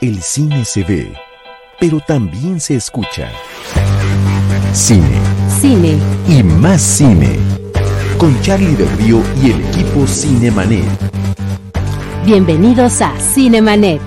El cine se ve, pero también se escucha. Cine. Cine. Y más cine. Con Charlie del Río y el equipo Cinemanet. Bienvenidos a Cinemanet.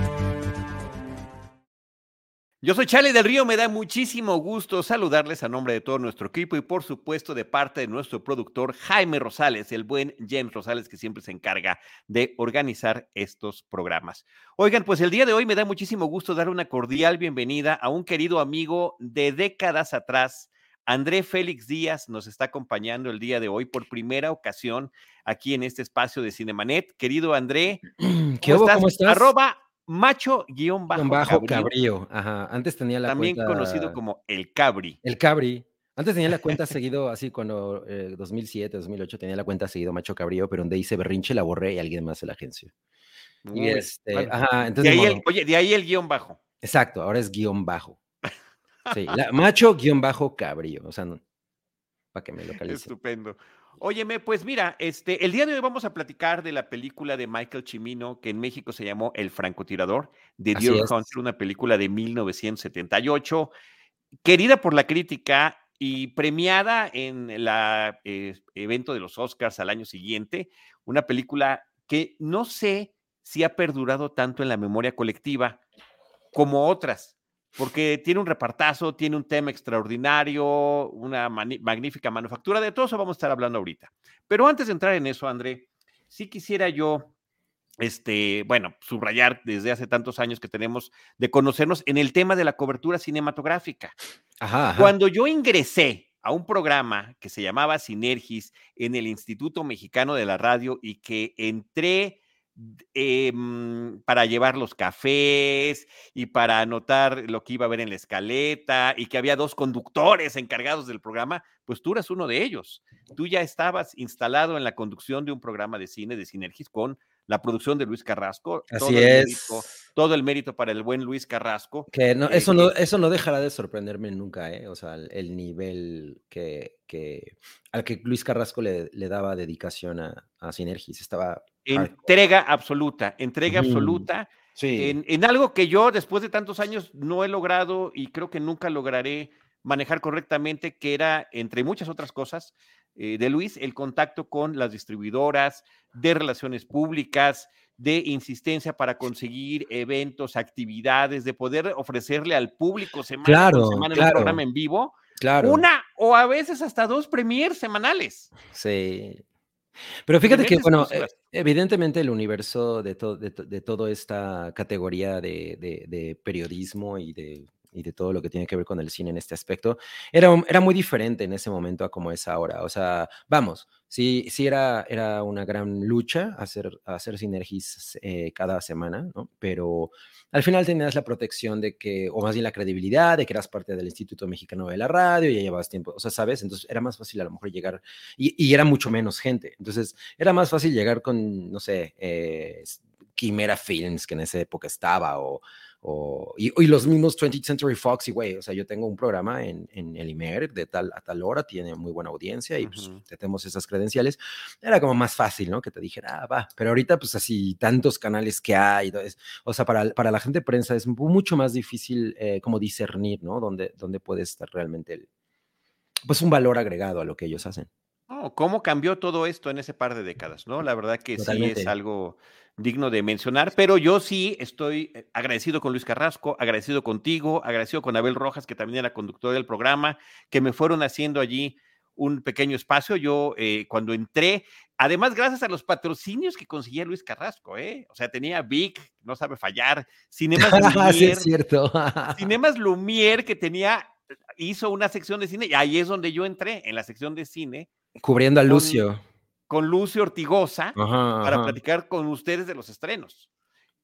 Yo soy Charlie del Río, me da muchísimo gusto saludarles a nombre de todo nuestro equipo y por supuesto de parte de nuestro productor Jaime Rosales, el buen James Rosales que siempre se encarga de organizar estos programas. Oigan, pues el día de hoy me da muchísimo gusto dar una cordial bienvenida a un querido amigo de décadas atrás. André Félix Díaz nos está acompañando el día de hoy por primera ocasión aquí en este espacio de Cinemanet. Querido André, ¿Qué ¿cómo, estás? ¿Cómo estás? Arroba macho-bajo bajo cabrío. Ajá. Antes tenía la También cuenta... conocido como el cabri. El cabri. Antes tenía la cuenta seguido, así cuando eh, 2007, 2008 tenía la cuenta seguido Macho Cabrío, pero donde hice berrinche la borré y alguien más de la agencia. Muy y este, ajá, entonces, de ahí el, modo. oye, de ahí el guion bajo. Exacto, ahora es guion bajo. Sí, la- macho guion bajo cabrío, o sea, no, para que me localice. Estupendo. Óyeme, pues mira, este, el día de hoy vamos a platicar de la película de Michael Cimino, que en México se llamó El francotirador, de Deer. Hunter, una película de 1978, querida por la crítica y premiada en el evento de los Oscars al año siguiente, una película que no sé si ha perdurado tanto en la memoria colectiva como otras, porque tiene un repartazo, tiene un tema extraordinario, una magnífica manufactura, de todo eso vamos a estar hablando ahorita. Pero antes de entrar en eso, André, sí quisiera yo, este, bueno, subrayar desde hace tantos años que tenemos de conocernos en el tema de la cobertura cinematográfica. Ajá, ajá. Cuando yo ingresé a un programa que se llamaba Sinergis en el Instituto Mexicano de la Radio y que entré eh, mm, para llevar los cafés y para anotar lo que iba a ver en la escaleta y que había dos conductores encargados del programa, pues tú eras uno de ellos. Tú ya estabas instalado en la conducción de un programa de cine de Sinergis con la producción de Luis Carrasco. Así todo el es. mérito- todo el mérito para el buen Luis Carrasco. Que no, eh, eso, no, eso no dejará de sorprenderme nunca, ¿eh? O sea, el, el nivel que, que, al que Luis Carrasco le, le daba dedicación a, a Sinergis estaba... Entrega absoluta, entrega Ujú. absoluta Sí. en, en algo que yo después de tantos años no he logrado y creo que nunca lograré manejar correctamente, que era, entre muchas otras cosas, eh, de Luis, el contacto con las distribuidoras, de relaciones públicas, de insistencia para conseguir eventos, actividades, de poder ofrecerle al público semana Claro, semana claro. programa en vivo, claro. una o a veces hasta dos premiers semanales. Sí. Pero fíjate que, bueno, eh, evidentemente el universo de, to- de, to- de toda esta categoría de- de periodismo y de, y de todo lo que tiene que ver con el cine en este aspecto, era, era muy diferente en ese momento a como es ahora. O sea, vamos, sí, sí era, era una gran lucha hacer, hacer sinergias eh, cada semana, ¿no? Pero al final tenías la protección de que, o más bien la credibilidad de que eras parte del Instituto Mexicano de la Radio, ya llevabas tiempo, o sea, ¿sabes? Entonces era más fácil a lo mejor llegar y, y era mucho menos gente. Entonces, era más fácil llegar con, no sé, eh, Quimera Films, que en esa época estaba, o, o- y, y los mismos 20th Century Fox, y güey, o sea, yo tengo un programa en, en el IMER de tal a tal hora, tiene muy buena audiencia y pues Ujú. tenemos esas credenciales. Era como más fácil, ¿no? Que te dijera, ah, va, pero ahorita pues así tantos canales que hay, entonces, o sea, para, para la gente de prensa es mu- mucho más difícil eh, como discernir, ¿no? Dónde, dónde puede estar realmente el, pues un valor agregado a lo que ellos hacen. No, ¿Cómo cambió todo esto en ese par de décadas? ¿no? La verdad que sí es Totalmente. algo digno de mencionar, pero yo sí estoy eh, agradecido con Luis Carrasco, agradecido contigo, agradecido con Abel Rojas, que también era conductor del programa, que me fueron haciendo allí un pequeño espacio. Yo eh, cuando entré, además gracias a los patrocinios que conseguía Luis Carrasco, ¿eh? O sea, tenía Vic, no sabe fallar, Cinemas sí, Lumière, es cierto. Cinemas Lumière, que tenía, hizo una sección de cine, y ahí es donde yo entré, en la sección de cine, Cubriendo a Lucio. Con Lucio Ortigosa Ajá, para ajá. platicar con ustedes de los estrenos.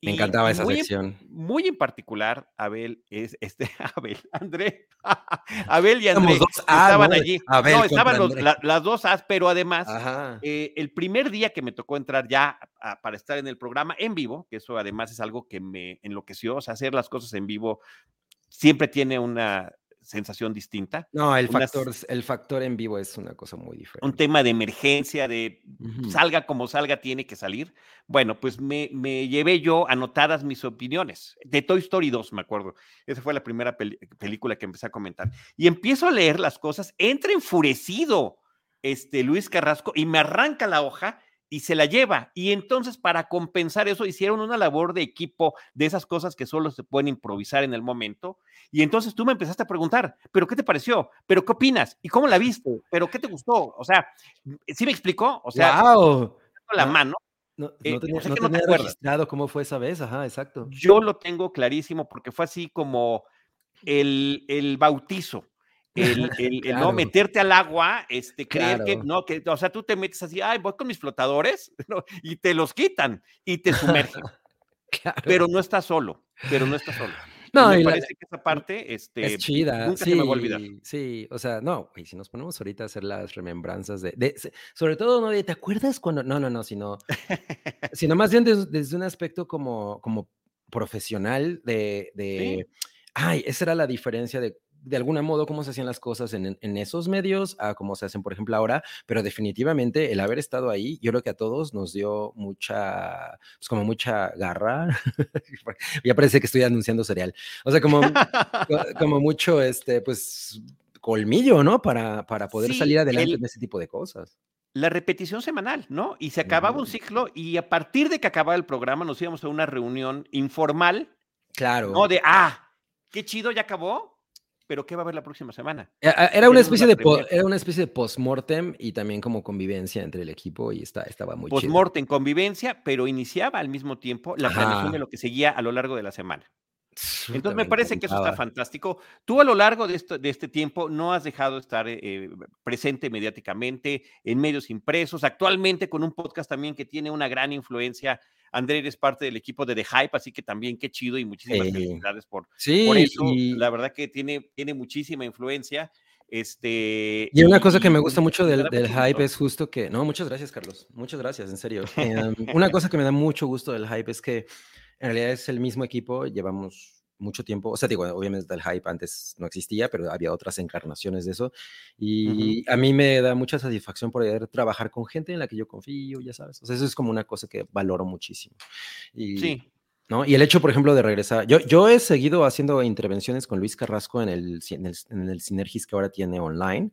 Me Y- encantaba esa muy en- sección. muy en particular, Abel, es este, Abel, André, Abel y André Éramos dos A, estaban ¿no? allí. Abel no, estaban los- la- las dos As, pero además, eh, el primer día que me tocó entrar ya a- para estar en el programa en vivo, que eso además es algo que me enloqueció, o sea, hacer las cosas en vivo siempre tiene una sensación distinta. No, el factor, el factor en vivo es una cosa muy diferente. Un tema de emergencia, de salga como salga, tiene que salir. Bueno, pues me, llevé yo anotadas mis opiniones. De Toy Story 2, me acuerdo. Esa fue la primera película que empecé a comentar. Y empiezo a leer las cosas, entra enfurecido este Luis Carrasco y me arranca la hoja y se la lleva. Y entonces, para compensar eso, hicieron una labor de equipo de esas cosas que solo se pueden improvisar en el momento. Y entonces tú me empezaste a preguntar, ¿pero qué te pareció? ¿Pero qué opinas? ¿Y cómo la viste? ¿Pero qué te gustó? O sea, ¿sí me explicó? O sea, wow. la mano. No, eh, tenía, registrado cómo fue esa vez, ajá, exacto. Yo lo tengo clarísimo porque fue así como el, el bautizo el, no meterte al agua, este, creer que, no, que, o sea, tú te metes así, ay, voy con mis flotadores, y te los quitan y te sumergen. Pero no estás solo, pero no estás solo. No, me parece que esa parte este, es chida. Nunca sí, se me va a olvidar. Sí, o sea, no, y si nos ponemos ahorita a hacer las remembranzas de, sobre todo, no de, ¿te acuerdas cuando? No, no, no, sino, sino más bien desde, un aspecto como, como profesional de, de ay, esa era la diferencia de de algún modo cómo se hacían las cosas en, esos medios a cómo se hacen, por ejemplo, ahora, pero definitivamente el haber estado ahí, yo creo que a todos nos dio mucha, pues como mucha garra. ya parece que estoy anunciando cereal. O sea, como, como mucho, este, pues, colmillo, ¿no? Para, para poder salir adelante de ese tipo de cosas la repetición semanal, ¿no? Y se acababa un ciclo y a partir de que acababa el programa nos íbamos a una reunión informal. Claro. No de, ah, qué chido, ya acabó pero ¿qué va a haber la próxima semana? Eh, ah, era una especie de era una especie de postmortem y también como convivencia entre el equipo y está, estaba muy Postmortem, convivencia, pero iniciaba al mismo tiempo la planeación de lo que seguía a lo largo de la semana. Entonces me parece que eso está fantástico. Tú a lo largo de, de este tiempo no has dejado de estar eh, presente mediáticamente en medios impresos, actualmente con un podcast también que tiene una gran influencia André eres parte del equipo de The Hype, así que también qué chido y muchísimas felicidades por, sí, eso. La verdad que tiene, tiene muchísima influencia. Este, y una cosa que me gusta mucho del, del hype es justo que, no, muchas gracias Carlos, muchas gracias, en serio. Em, una cosa que me da mucho gusto del hype es que en realidad es el mismo equipo, llevamos mucho tiempo, o sea, digo, obviamente el hype antes no existía, pero había otras encarnaciones de eso. Y a mí me da mucha satisfacción poder trabajar con gente en la que yo confío, ya sabes. O sea, eso es como una cosa que valoro muchísimo. Y, sí. ¿no? Y el hecho, por ejemplo, de regresar. Yo, yo he seguido haciendo intervenciones con Luis Carrasco en el, en el, en el Synergis que ahora tiene online.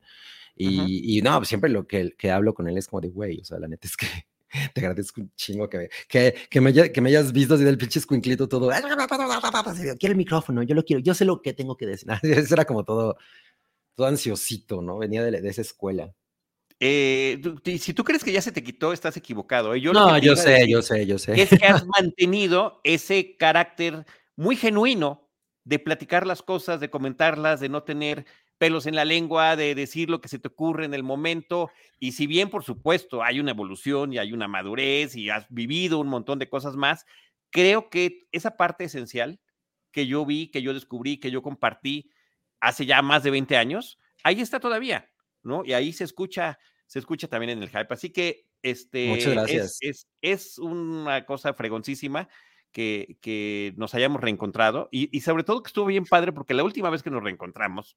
Y, y no, siempre lo que, que hablo con él es como de, güey, o sea, la neta es que te agradezco un chingo que, que, que, me, que me hayas visto así del pinche escuinclito todo. Quiero el micrófono, yo lo quiero, yo sé lo que tengo que decir. Eso era como todo, todo ansiosito, ¿no? Venía de, de esa escuela. Eh, si tú crees que ya se te quitó, estás equivocado. ¿eh? Yo no, yo sé, yo sé, yo sé. Es que has mantenido ese carácter muy genuino de platicar las cosas, de comentarlas, de no tener pelos en la lengua, de decir lo que se te ocurre en el momento. Y si bien, por supuesto, hay una evolución y hay una madurez y has vivido un montón de cosas más, creo que esa parte esencial que yo vi, que yo descubrí, que yo compartí hace ya más de 20 años, ahí está todavía, ¿no? Y ahí se escucha, se escucha también en el hype. Así que este Muchas gracias. Es, es, una cosa fregoncísima. Que, que, nos hayamos reencontrado y, y, sobre todo que estuvo bien padre porque la última vez que nos reencontramos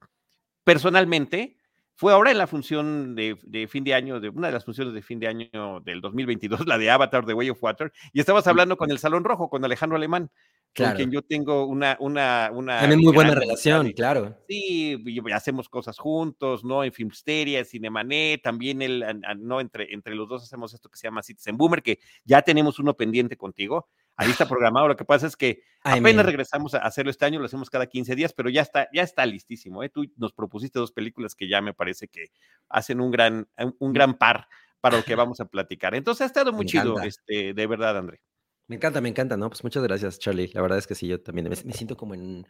personalmente, fue ahora en la función de, fin de año, de una de las funciones de fin de año del 2022, la de Avatar de Way of Water, y estabas hablando con el Salón Rojo, con Alejandro Alemán, con quien yo tengo una... una, una También muy buena relación, claro. Sí, y hacemos cosas juntos, ¿no? En Filmsteria, Cinemanet, también él, ¿no? Entre, entre los dos hacemos esto que se llama Citizen Boomer, que ya tenemos uno pendiente contigo. Ahí está programado. Lo que pasa es que apenas regresamos a hacerlo este año, lo hacemos cada 15 días, pero ya está, ya está listísimo. ¿eh? Tú nos propusiste dos películas que ya me parece que hacen un gran, un gran par para lo que vamos a platicar. Entonces ha estado muy chido, este, de verdad, André. Me encanta, me encanta, ¿no? Pues muchas gracias, Charlie. La verdad es que sí, yo también me, siento como en,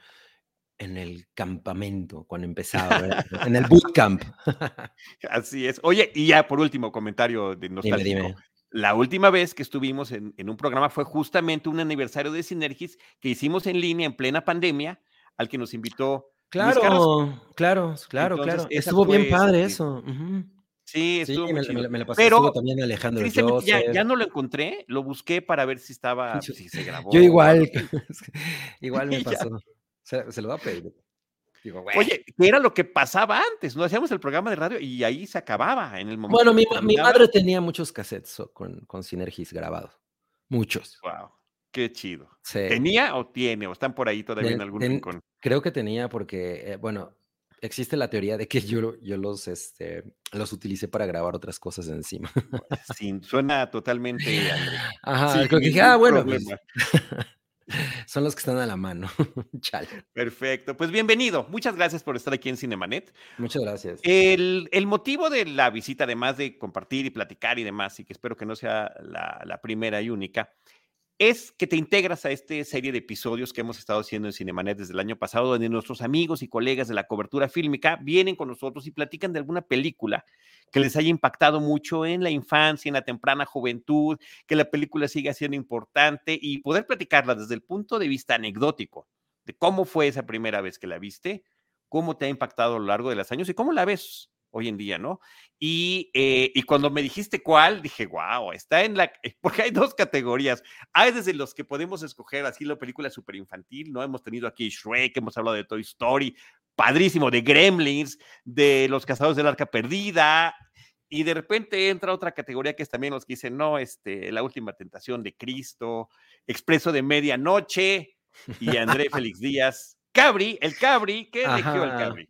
en el campamento cuando empezaba, en el bootcamp. Así es. Oye, y ya por último, comentario de nostálgico. La última vez que estuvimos en, un programa fue justamente un aniversario de Sinergis que hicimos en línea en plena pandemia, al que nos invitó. Claro, claro, claro, claro. Estuvo bien padre eso. Sí, estuvo sí, me, me, pasé, Pero también Alejandro ya, ya, no lo encontré, lo busqué para ver si estaba, si se grabó. Yo igual, igual me pasó. Se, se, lo va a pedir. Digo, Oye, ¿qué era lo que pasaba antes? No hacíamos el programa de radio y ahí se acababa en el momento. Bueno, mi, mi madre tenía muchos cassettes con, con Synergis grabados. Muchos. Wow. Qué chido. ¿Tenía o tiene? ¿O están por ahí todavía en algún rincón? Creo que tenía porque, eh, bueno, existe la teoría de que yo, yo los, este, los utilicé para grabar otras cosas encima. Sí, suena totalmente. Ajá, creo que dije, ah, bueno, pues, son los que están a la mano. Chale. Perfecto. Pues bienvenido. Muchas gracias por estar aquí en Cinemanet. Muchas gracias. El, motivo de la visita, además de compartir y platicar y demás, y que espero que no sea la, la primera y única, es que te integras a esta serie de episodios que hemos estado haciendo en Cinemanet desde el año pasado, donde nuestros amigos y colegas de la cobertura fílmica vienen con nosotros y platican de alguna película que les haya impactado mucho en la infancia, en la temprana juventud, que la película siga siendo importante y poder platicarla desde el punto de vista anecdótico de cómo fue esa primera vez que la viste, cómo te ha impactado a lo largo de los años y cómo la ves hoy en día, ¿no? Y, eh, y, cuando me dijiste cuál, dije, wow, está en la, porque hay dos categorías. Hay desde los que podemos escoger así la película super infantil, ¿no? Hemos tenido aquí Shrek, hemos hablado de Toy Story, padrísimo, de Gremlins, de Los Cazados del Arca Perdida, y de repente entra otra categoría que es también los que dicen, no, este, La Última Tentación de Cristo, Expreso de Medianoche, y André Félix Díaz. Cabri, el Cabri, ¿qué eligió el Cabri?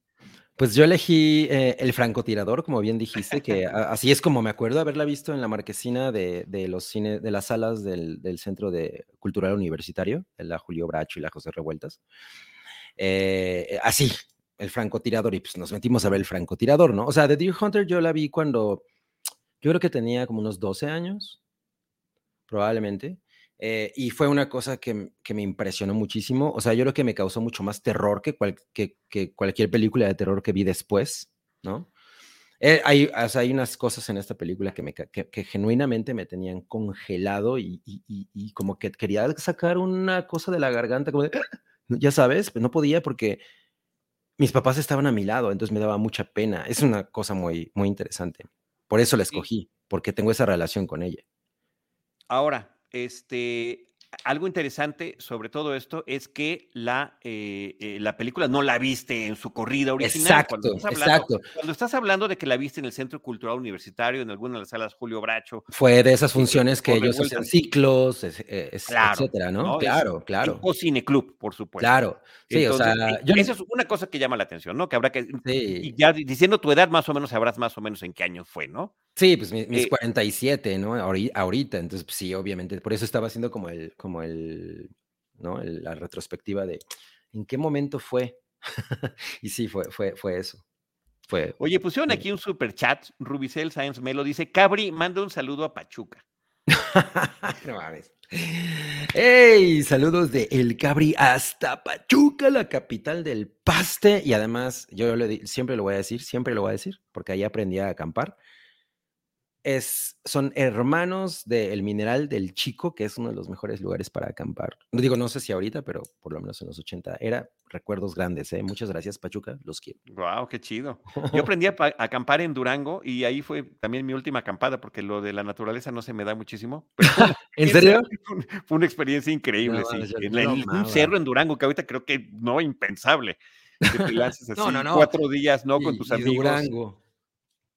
Pues yo elegí eh, El francotirador, como bien dijiste, que así es como me acuerdo haberla visto en la marquesina de, los cines, de las salas del, Centro de Cultural Universitario, la Julio Bracho y la José Revueltas. Eh, así, el francotirador, y pues nos metimos a ver el francotirador, ¿no? O sea, The Deer Hunter yo la vi cuando, yo creo que tenía como unos 12 años, probablemente. Eh, y fue una cosa que, que, me impresionó muchísimo. O sea, yo creo que me causó mucho más terror que, que, que cualquier película de terror que vi después, ¿no? Eh, hay, o sea, hay unas cosas en esta película que, me, que, genuinamente me tenían congelado y, y, y, como que quería sacar una cosa de la garganta, como de, ya sabes, no podía porque mis papás estaban a mi lado, entonces me daba mucha pena. Es una cosa muy, muy interesante. Por eso la escogí, porque tengo esa relación con ella. Ahora, este, algo interesante sobre todo esto es que la, eh, eh, la película no la viste en su corrida original. Exacto, cuando estás, hablando, exacto. cuando estás hablando de que la viste en el Centro Cultural Universitario, en alguna de las salas Julio Bracho. Fue de esas funciones que ellos hacen ciclos, etcétera, ¿no? Claro, claro. O cineclub, por supuesto. Claro. Sí, o sea, yo... Esa es una cosa que llama la atención, ¿no? Que habrá que. Y ya diciendo tu edad, más o menos sabrás más o menos en qué año fue, ¿no? Sí, pues mis, 47, ¿no? Ahorita, entonces pues, sí, obviamente, por eso estaba haciendo como el, como el, ¿no? la retrospectiva de en qué momento fue. y sí, fue, fue, fue eso. Fue, Oye, pusieron aquí un super chat, Rubicel Science Melo dice, Cabri, manda un saludo a Pachuca. no mames. ¡Hey! Saludos de El Cabri hasta Pachuca, la capital del paste. Y además, yo siempre lo voy a decir, siempre lo voy a decir, porque ahí aprendí a acampar es, son hermanos del Mineral del Chico, que es uno de los mejores lugares para acampar. No digo, no sé si ahorita, pero por lo menos en los 80 era recuerdos grandes. ¿eh? Muchas gracias, Pachuca, los quiero. Wow, qué chido. Yo aprendí a, acampar en Durango y ahí fue también mi última acampada, porque lo de la naturaleza no se me da muchísimo. ¿En serio? Fue una experiencia increíble, sí. en, un cerro en Durango, que ahorita creo que no, impensable. Que te lances así cuatro días, ¿no? Con tus amigos. Durango.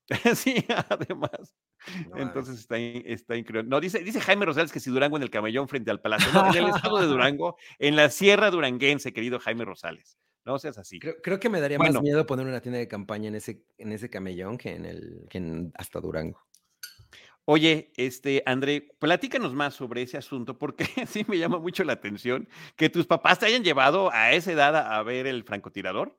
sí, además. Entonces está, está increíble. No, dice, dice Jaime Rosales que si Durango en el camellón frente al palacio. No, en el estado de Durango, en la sierra duranguense, querido Jaime Rosales. No seas así. Creo, que me daría más miedo poner una tienda de campaña en ese, en ese camellón que en el que hasta Durango. Oye, este, André, platícanos más sobre ese asunto, porque sí me llama mucho la atención que tus papás te hayan llevado a esa edad a ver el francotirador.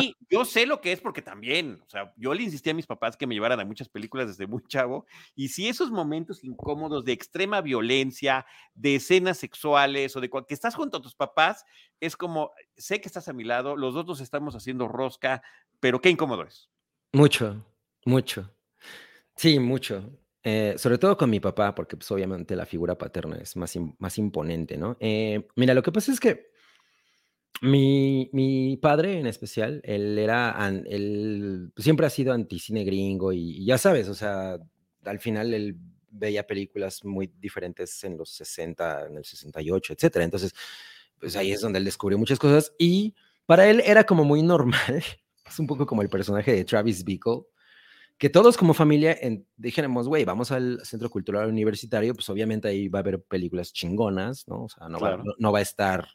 Y yo sé lo que es porque también, o sea, yo le insistí a mis papás que me llevaran a muchas películas desde muy chavo, y si esos momentos incómodos de extrema violencia, de escenas sexuales o de que estás junto a tus papás, es como, sé que estás a mi lado, los dos nos estamos haciendo rosca, pero qué incómodo es. Mucho, mucho. Sí, mucho. Eh, sobre todo con mi papá, porque pues obviamente la figura paterna es más, más imponente, ¿no? Eh, mira, lo que pasa es que mi, mi padre en especial, él era, él siempre ha sido anticine gringo y, ya sabes, o sea, al final él veía películas muy diferentes en los 60, en el 68, etcétera. Entonces, pues ahí es donde él descubrió muchas cosas y para él era como muy normal, es un poco como el personaje de Travis Bickle, que todos como familia en, dijéramos, güey, vamos al Centro Cultural Universitario, pues obviamente ahí va a haber películas chingonas, ¿no? O sea, no, va, no, va a estar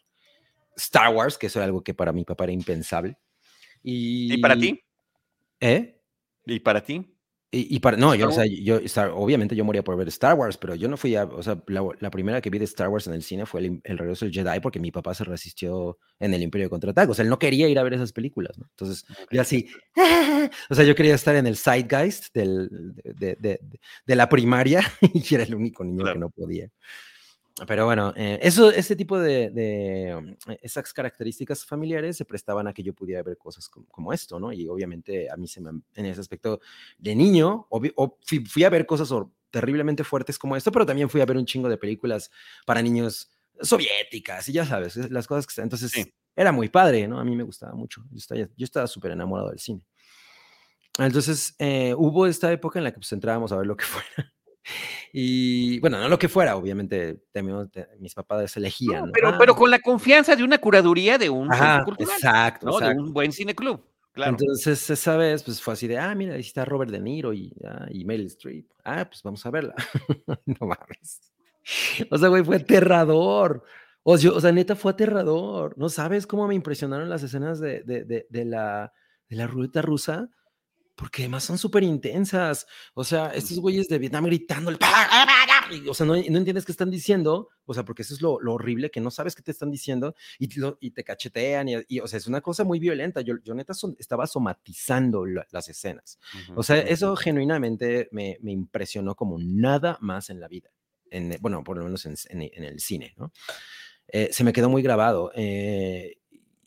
Star Wars, que eso era algo que para mi papá era impensable. ¿Y, ¿Y para ti? ¿Eh? ¿Y para ti? Y, para, no, yo, o sea, yo, obviamente yo moría por ver Star Wars, pero yo no fui a, o sea, la, primera que vi de Star Wars en el cine fue el, el, regreso del Jedi porque mi papá se resistió en el Imperio de Contraataque, o sea, él no quería ir a ver esas películas, ¿no? Entonces, yo así, o sea, yo quería estar en el Zeitgeist del, de, de, de, la primaria y era el único niño que no podía. Pero bueno, eh, eso, ese tipo de, um, esas características familiares se prestaban a que yo pudiera ver cosas como, esto, ¿no? Y obviamente a mí se me, en ese aspecto de niño, fui, a ver cosas terriblemente fuertes como esto, pero también fui a ver un chingo de películas para niños soviéticas y ya sabes, las cosas que... Entonces era muy padre, ¿no? A mí me gustaba mucho. Yo estaba súper enamorado del cine. Entonces eh, hubo esta época en la que pues entrábamos a ver lo que fuera. Y bueno, no lo que fuera, obviamente mis papás elegían. pero, pero ah. con la confianza de una curaduría de un centro cultural, exacto, De un buen cineclub. Claro. Entonces, esa vez, pues fue así de, ah, mira, ahí está Robert De Niro y, ah, y Meryl Streep. Ah, pues vamos a verla. no mames. O sea, güey, fue aterrador. O sea, o sea, neta, fue aterrador. No sabes cómo me impresionaron las escenas de, de, de, de la, de la ruleta rusa porque además son súper intensas. O sea, estos güeyes de Vietnam gritando, o sea, no, entiendes qué están diciendo, o sea, porque eso es lo, horrible, que no sabes qué te están diciendo y, y te cachetean, y, o sea, es una cosa muy violenta. Yo, yo neta estaba somatizando las escenas. o sea, eso genuinamente me, me, impresionó como nada más en la vida, en, bueno, por lo menos en, en, el cine, ¿no? Eh, se me quedó muy grabado. Eh,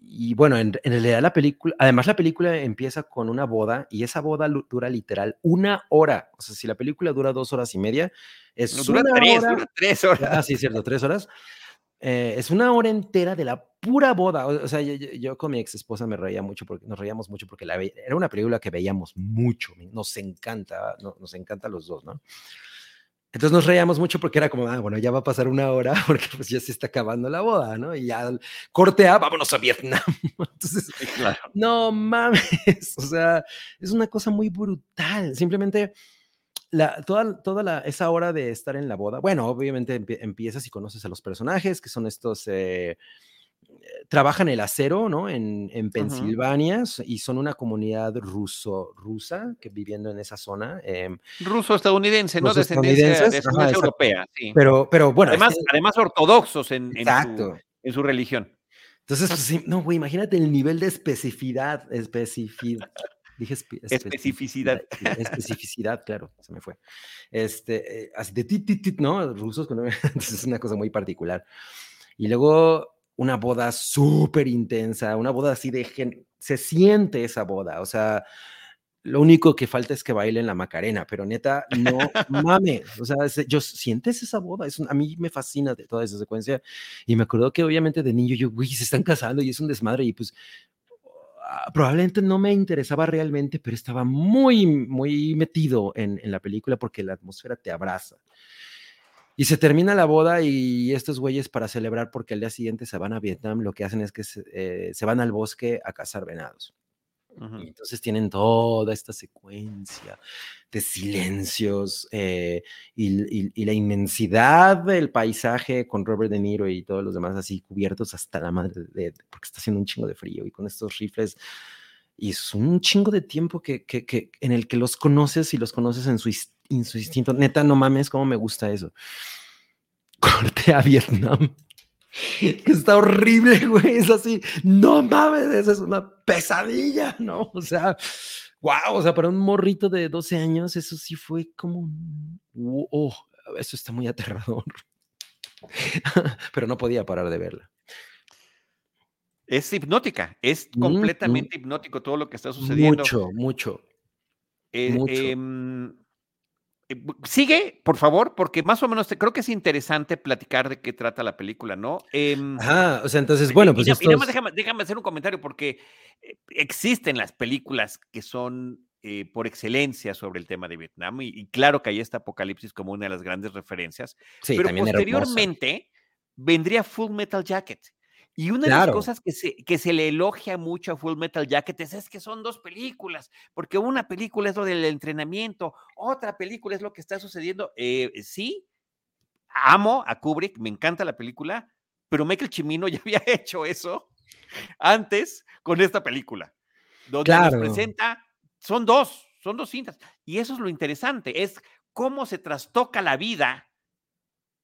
y bueno, en, realidad la película, además la película empieza con una boda y esa boda dura literal una hora. O sea, si la película dura dos horas y media, es una tres, hora. tres horas. Ah, sí, cierto, tres horas. Eh, es una hora entera de la pura boda. O, sea, yo, con mi ex esposa me reía mucho porque nos reíamos mucho porque la, era una película que veíamos mucho. Nos encanta, nos encanta los dos, ¿no? Entonces nos reíamos mucho porque era como, ah, bueno, ya va a pasar una hora porque pues ya se está acabando la boda, ¿no? Y ya cortea, vámonos a Vietnam. Entonces, claro. no mames, o sea, es una cosa muy brutal. Simplemente la, toda, toda la, esa hora de estar en la boda, bueno, obviamente empiezas y conoces a los personajes, que son estos... Eh, trabajan el acero, ¿no? En, en Pensilvania y son una comunidad ruso-rusa que viviendo en esa zona. Eh, Ruso-estadounidense, ¿no? Descendencia, descendencia europea, sí. Pero, pero bueno. Además, además ortodoxos en, en, su, en, su, religión. Entonces, pues, no, güey, imagínate el nivel de especificidad, especificidad. Dije especificidad. Especificidad, claro, se me fue. Este, eh, así de tit, tit, tit, ¿no? Rusos, entonces es una cosa muy particular. Y luego una boda súper intensa, una boda así de... Gen se siente esa boda, o sea, lo único que falta es que bailen la Macarena, pero neta, no mames, o sea, yo sientes esa boda, es a mí me fascina de toda esa secuencia y me acuerdo que obviamente de niño yo, güey, se están casando y es un desmadre y pues ah, probablemente no me interesaba realmente, pero estaba muy, muy metido en, en la película porque la atmósfera te abraza. Y se termina la boda y estos güeyes para celebrar porque el día siguiente se van a Vietnam, lo que hacen es que se, eh, van al bosque a cazar venados. Y entonces tienen toda esta secuencia de silencios eh, y, la inmensidad del paisaje con Robert De Niro y todos los demás así cubiertos hasta la madre, de, porque está haciendo un chingo de frío y con estos rifles. Y es un chingo de tiempo que, que, en el que los conoces y los conoces en su historia instinto. Neta, no mames, cómo me gusta eso. Corte a Vietnam. Que está horrible, güey. Es así, no mames, esa es una pesadilla, ¿no? O sea, wow, o sea, para un morrito de 12 años, eso sí fue como, oh, eso está muy aterrador. Pero no podía parar de verla. Es hipnótica, es completamente hipnótico todo lo que está sucediendo. Mucho, mucho. Eh, mucho. Eh, sigue, por favor, porque más o menos te, creo que es interesante platicar de qué trata la película, ¿no? Eh, Ajá, o sea, entonces, bueno, pues. Y, déjame, hacer un comentario, porque eh, existen las películas que son eh, por excelencia sobre el tema de Vietnam, y, claro que hay este Apocalipsis como una de las grandes referencias, sí, pero posteriormente vendría Full Metal Jacket Y una de las cosas que se, que se le elogia mucho a Full Metal Jacket es, que son dos películas, porque una película es lo del entrenamiento, otra película es lo que está sucediendo. Eh, sí, amo a Kubrick, me encanta la película, pero Michael Chimino ya había hecho eso antes con esta película, donde nos presenta, son dos, son dos cintas, y eso es lo interesante, es cómo se trastoca la vida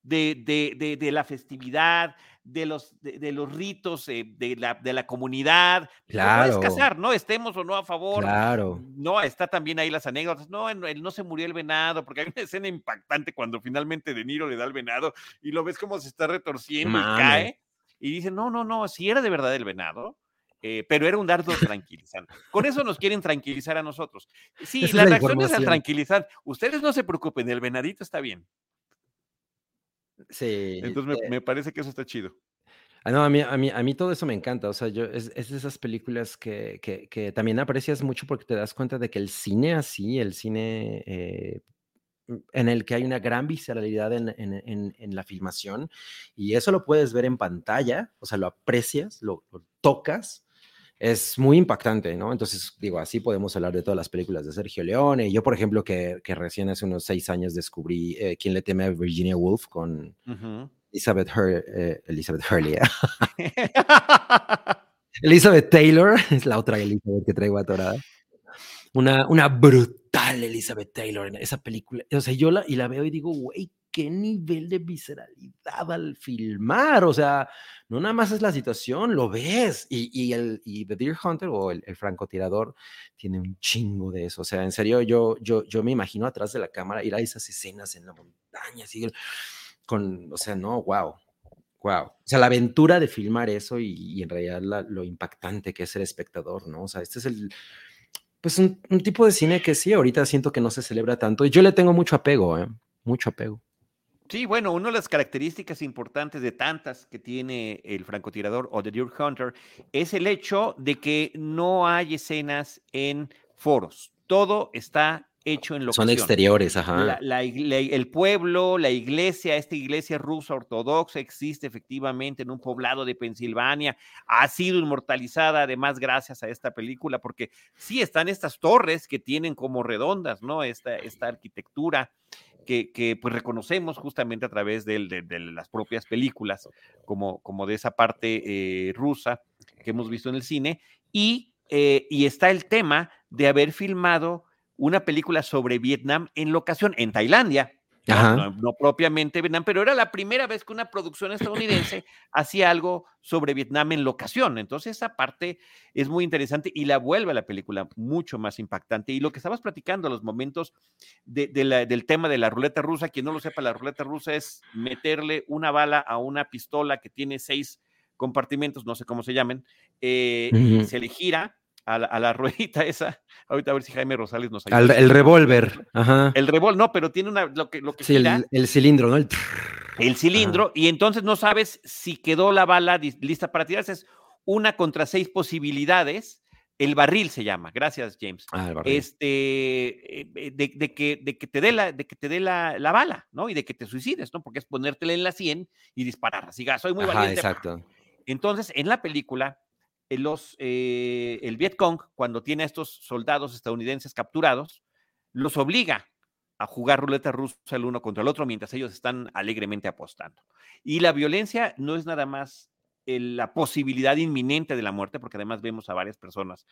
de, de, la festividad, de los, de, los ritos eh, de, la, de la comunidad. Claro. No casar, ¿no? Estemos o no a favor. Claro. No, está también ahí las anécdotas. No, él no se murió el venado, porque hay una escena impactante cuando finalmente De Niro le da el venado y lo ves como se está retorciendo y cae. Y dice, no, no, no, si era de verdad el venado, eh, pero era un dardo tranquilizante. Con eso nos quieren tranquilizar a nosotros. Sí, la, reacción es al tranquilizar. Ustedes no se preocupen, el venadito está bien. Sí. Entonces me, eh parece que eso está chido. Ah, no, a mí, a, mí, a mí todo eso me encanta. O sea, yo es, es de esas películas que, que, que, también aprecias mucho porque te das cuenta de que el cine así, el cine eh, en el que hay una gran visceralidad en, en, en, la filmación, y eso lo puedes ver en pantalla, o sea, lo aprecias, lo, tocas, es muy impactante, ¿no? Entonces, digo, así podemos hablar de todas las películas de Sergio Leone. Yo, por ejemplo, que, que recién hace unos seis años descubrí eh, Quién le teme a Virginia Woolf con Elizabeth, eh, Elizabeth Hurley. Elizabeth Taylor, es la otra Elizabeth que traigo atorada. Una, una brutal Elizabeth Taylor en esa película. O sea, yo la, y la veo y digo, güey, qué nivel de visceralidad al filmar. O sea, no nada más es la situación, lo ves. Y, el y The Deer Hunter o el, francotirador tiene un chingo de eso. O sea, en serio, yo, yo, yo me imagino atrás de la cámara ir a esas escenas en la montaña, así, con, o sea, no, wow. Wow. O sea, la aventura de filmar eso y, en realidad lo impactante que es el espectador, ¿no? O sea, este es el, pues un, un, tipo de cine que sí, ahorita siento que no se celebra tanto y yo le tengo mucho apego, ¿eh? Mucho apego. Sí, bueno, una de las características importantes de tantas que tiene el francotirador o The Deer Hunter es el hecho de que no hay escenas en foros. Todo está hecho en locación. Son exteriores, ajá. el pueblo, la iglesia, esta iglesia rusa ortodoxa existe efectivamente en un poblado de Pensilvania, ha sido inmortalizada además gracias a esta película, porque sí están estas torres que tienen como redondas, ¿no? Esta, esta arquitectura que, pues reconocemos justamente a través de, las propias películas, como, como de esa parte eh, rusa que hemos visto en el cine, y, eh, y está el tema de haber filmado una película sobre Vietnam en locación en Tailandia, no, propiamente Vietnam, pero era la primera vez que una producción estadounidense hacía algo sobre Vietnam en locación. Entonces, esa parte es muy interesante y la vuelve a la película mucho más impactante. Y lo que estabas platicando, los momentos del tema de la ruleta rusa, quien no lo sepa, la ruleta rusa es meterle una bala a una pistola que tiene seis compartimentos, no sé cómo se llamen, eh, y se le gira a la, ruedita esa. Ahorita a ver si Jaime Rosales nos ayuda. el revólver, ajá. El revólver, no, pero tiene una, lo que, lo que sí, el, cilindro, ¿no? El, cilindro, y entonces no sabes si quedó la bala lista para tirarse. Es una contra seis posibilidades. El barril se llama, gracias James. Ah, este, eh, eh, de, que, de que te dé la, de que te dé la, bala, ¿no? Y de que te suicides, ¿no? Porque es ponértela en la 100 y disparar. Así que soy muy Ajá, valiente. Exacto. Entonces, en la película, los, eh, el Vietcong, cuando tiene a estos soldados estadounidenses capturados, los obliga a jugar ruleta rusa el uno contra el otro mientras ellos están alegremente apostando. Y la violencia no es nada más la posibilidad inminente de la muerte, porque además vemos a varias personas,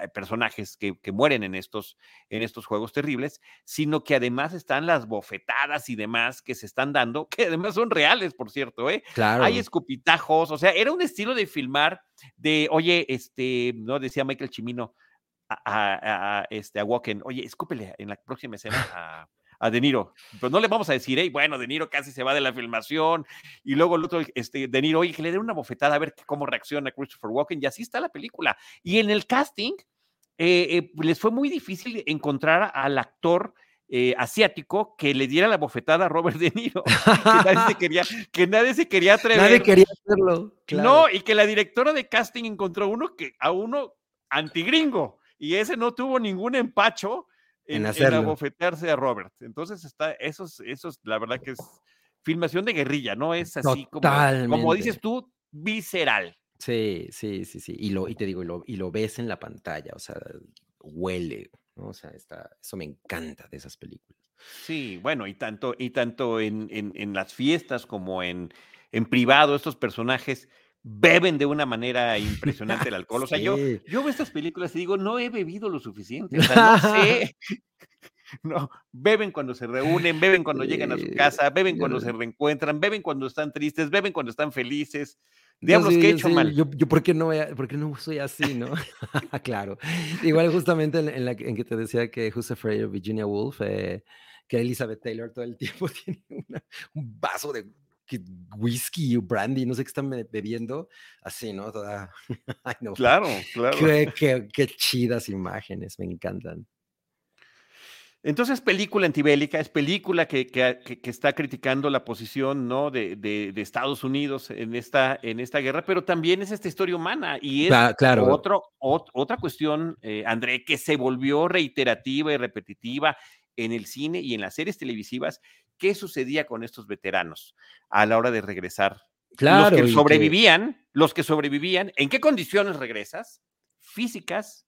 eh, personajes que, mueren en estos, en estos juegos terribles, sino que además están las bofetadas y demás que se están dando, que además son reales, por cierto, ¿eh? Claro. Hay escupitajos, o sea, era un estilo de filmar de, oye, este, no decía Michael Chimino a, este, a Walken, oye, escúpele en la próxima escena a a De Niro. Pues no le vamos a decir, hey, bueno, De Niro casi se va de la filmación. Y luego el otro, este, De Niro, oye, que le dé una bofetada a ver cómo reacciona Christopher Walken. Y así está la película. Y en el casting, eh, eh, les fue muy difícil encontrar al actor. Eh, asiático que le diera la bofetada a Robert De Niro, que nadie se quería, que nadie se quería atrever. Nadie quería hacerlo. No, y que la directora de casting encontró uno que a uno antigringo, y ese no tuvo ningún empacho en, en, abofetearse a Robert. Entonces está, eso es, eso es la verdad que es filmación de guerrilla, no es así como, como dices tú, visceral. Sí, sí, sí, sí. Y, lo, y te digo, y lo, y lo ves en la pantalla, o sea, huele, ¿no? O sea, está, eso me encanta de esas películas. Sí, bueno, y tanto, y tanto en, en, en las fiestas como en, en privado, estos personajes beben de una manera impresionante el alcohol. O sea, yo, yo veo estas películas y digo, no he bebido lo suficiente. O sea, no sé. No, beben cuando se reúnen, beben cuando llegan a su casa, beben cuando se reencuentran, beben cuando están tristes, beben cuando están felices. Diablos, ¿qué he hecho mal? Yo, yo ¿por, qué no, ¿por qué no soy así, no? claro. Igual justamente en, la, en que te decía que Who's Afraid of Virginia Woolf, eh, que Elizabeth Taylor todo el tiempo tiene un vaso de whisky o brandy, no sé qué están bebiendo, así, ¿no? Toda... Claro, claro. Qué, qué, chidas imágenes, me encantan. Entonces, película antibélica, es película que, que, está criticando la posición ¿no? de, de, Estados Unidos en esta, en esta guerra, pero también es esta historia humana y es claro. Otro, otra cuestión, eh, André, que se volvió reiterativa y repetitiva en el cine y en las series televisivas qué sucedía con estos veteranos a la hora de regresar. Claro. Los que sobrevivían, los que sobrevivían, ¿en qué condiciones regresas? Físicas.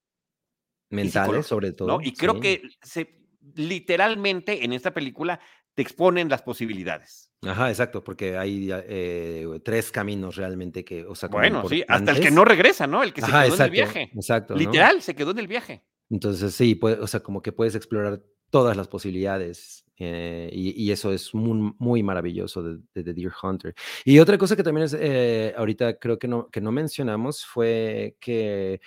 Mentales, sobre todo. Y creo que se, literalmente en esta película te exponen las posibilidades. Ajá, exacto, porque hay eh, tres caminos realmente que, o sea, bueno, sí, hasta el que no regresa, ¿no? El que se quedó en el viaje. Exacto. Literal, se quedó en el viaje. Entonces, sí, o sea, como que puedes explorar todas las posibilidades eh, y, eso es muy, muy maravilloso de, The Deer Hunter. Y otra cosa que también es, eh, ahorita creo que no, que no mencionamos fue que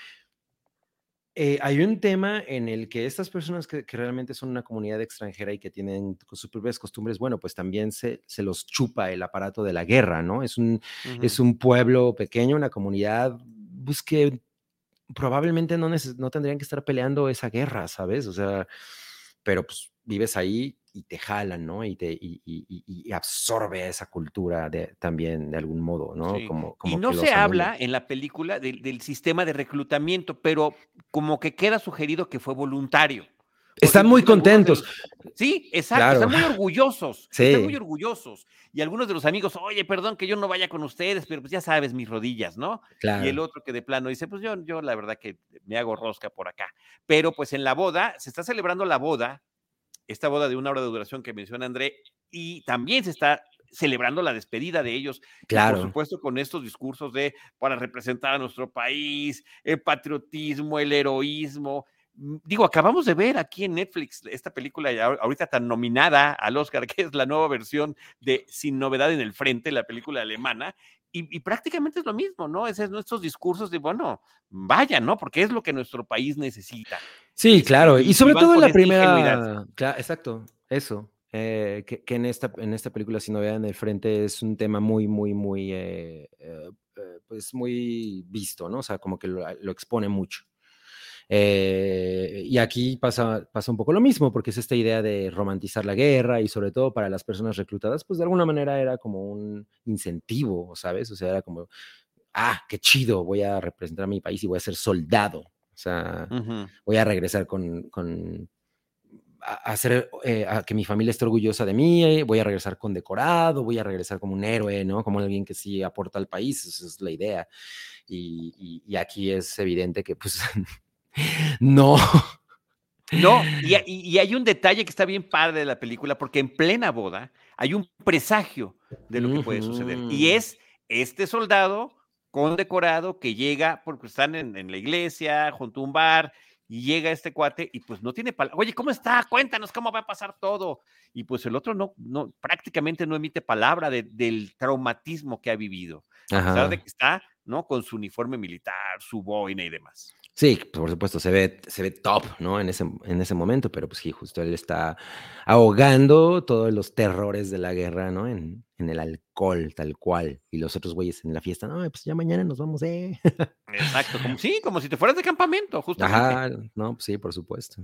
eh, hay un tema en el que estas personas que, realmente son una comunidad extranjera y que tienen sus propias costumbres, bueno, pues también se, se los chupa el aparato de la guerra, ¿no? Es un, es un pueblo pequeño, una comunidad pues, que probablemente no, no tendrían que estar peleando esa guerra, ¿sabes? O sea, pero pues vives ahí y te jalan, ¿no? Y, te, y, y, absorbe esa cultura de, también de algún modo, ¿no? Como, como, y no se habla en la película del, sistema de reclutamiento, pero como que queda sugerido que fue voluntario. Están muy contentos. Sí, exacto, están muy orgullosos. Sí. Están muy orgullosos. Y algunos de los amigos, oye, perdón que yo no vaya con ustedes, pero pues ya sabes, mis rodillas, ¿no? Claro. Y el otro que de plano dice, pues yo, yo la verdad que me hago rosca por acá. Pero pues en la boda, se está celebrando la boda esta boda de una hora de duración que menciona André, y también se está celebrando la despedida de ellos. Claro. por supuesto, con estos discursos de para representar a nuestro país, el patriotismo, el heroísmo. Digo, acabamos de ver aquí en Netflix esta película ahorita tan nominada al Oscar, que es la nueva versión de Sin Novedad en el Frente, la película alemana, y, prácticamente es lo mismo, ¿no? Esos nuestros discursos de, bueno, vaya, ¿no? Porque es lo que nuestro país necesita. Sí, claro, y, sobre todo en la primera, claro, exacto, eso, eh, que, en, esta, en esta película, si no vean el frente, es un tema muy, muy, muy, eh, eh, pues muy visto, ¿no? O sea, como que lo, lo expone mucho. Eh, y aquí pasa, pasa un poco lo mismo, porque es esta idea de romantizar la guerra y sobre todo para las personas reclutadas, pues de alguna manera era como un incentivo, ¿sabes? O sea, era como, ah, qué chido, voy a representar a mi país y voy a ser soldado. O sea, voy a regresar con, con a hacer eh, a que mi familia esté orgullosa de mí, voy a regresar condecorado, voy a regresar como un héroe, ¿no? Como alguien que sí aporta al país, esa es la idea. Y, y, y aquí es evidente que pues No. No, y, hay un detalle que está bien padre de la película, porque en plena boda hay un presagio de lo que puede suceder. Y es este soldado condecorado que llega, porque están en, la iglesia, junto a un bar, y llega este cuate y pues no tiene palabras. Oye, ¿cómo está? Cuéntanos cómo va a pasar todo. Y pues el otro no, no prácticamente no emite palabra del traumatismo que ha vivido, a pesar de que está, ¿no? Con su uniforme militar, su boina y demás. Sí, por supuesto, se ve, se ve top, ¿no? En ese, en ese momento, pero pues sí, justo él está ahogando todos los terrores de la guerra, ¿no? En, en el alcohol, tal cual. Y los otros güeyes en la fiesta, no, pues ya mañana nos vamos, ¿eh? Exacto, como, sí, como si te fueras de campamento, justamente. Ajá, no, pues sí, por supuesto.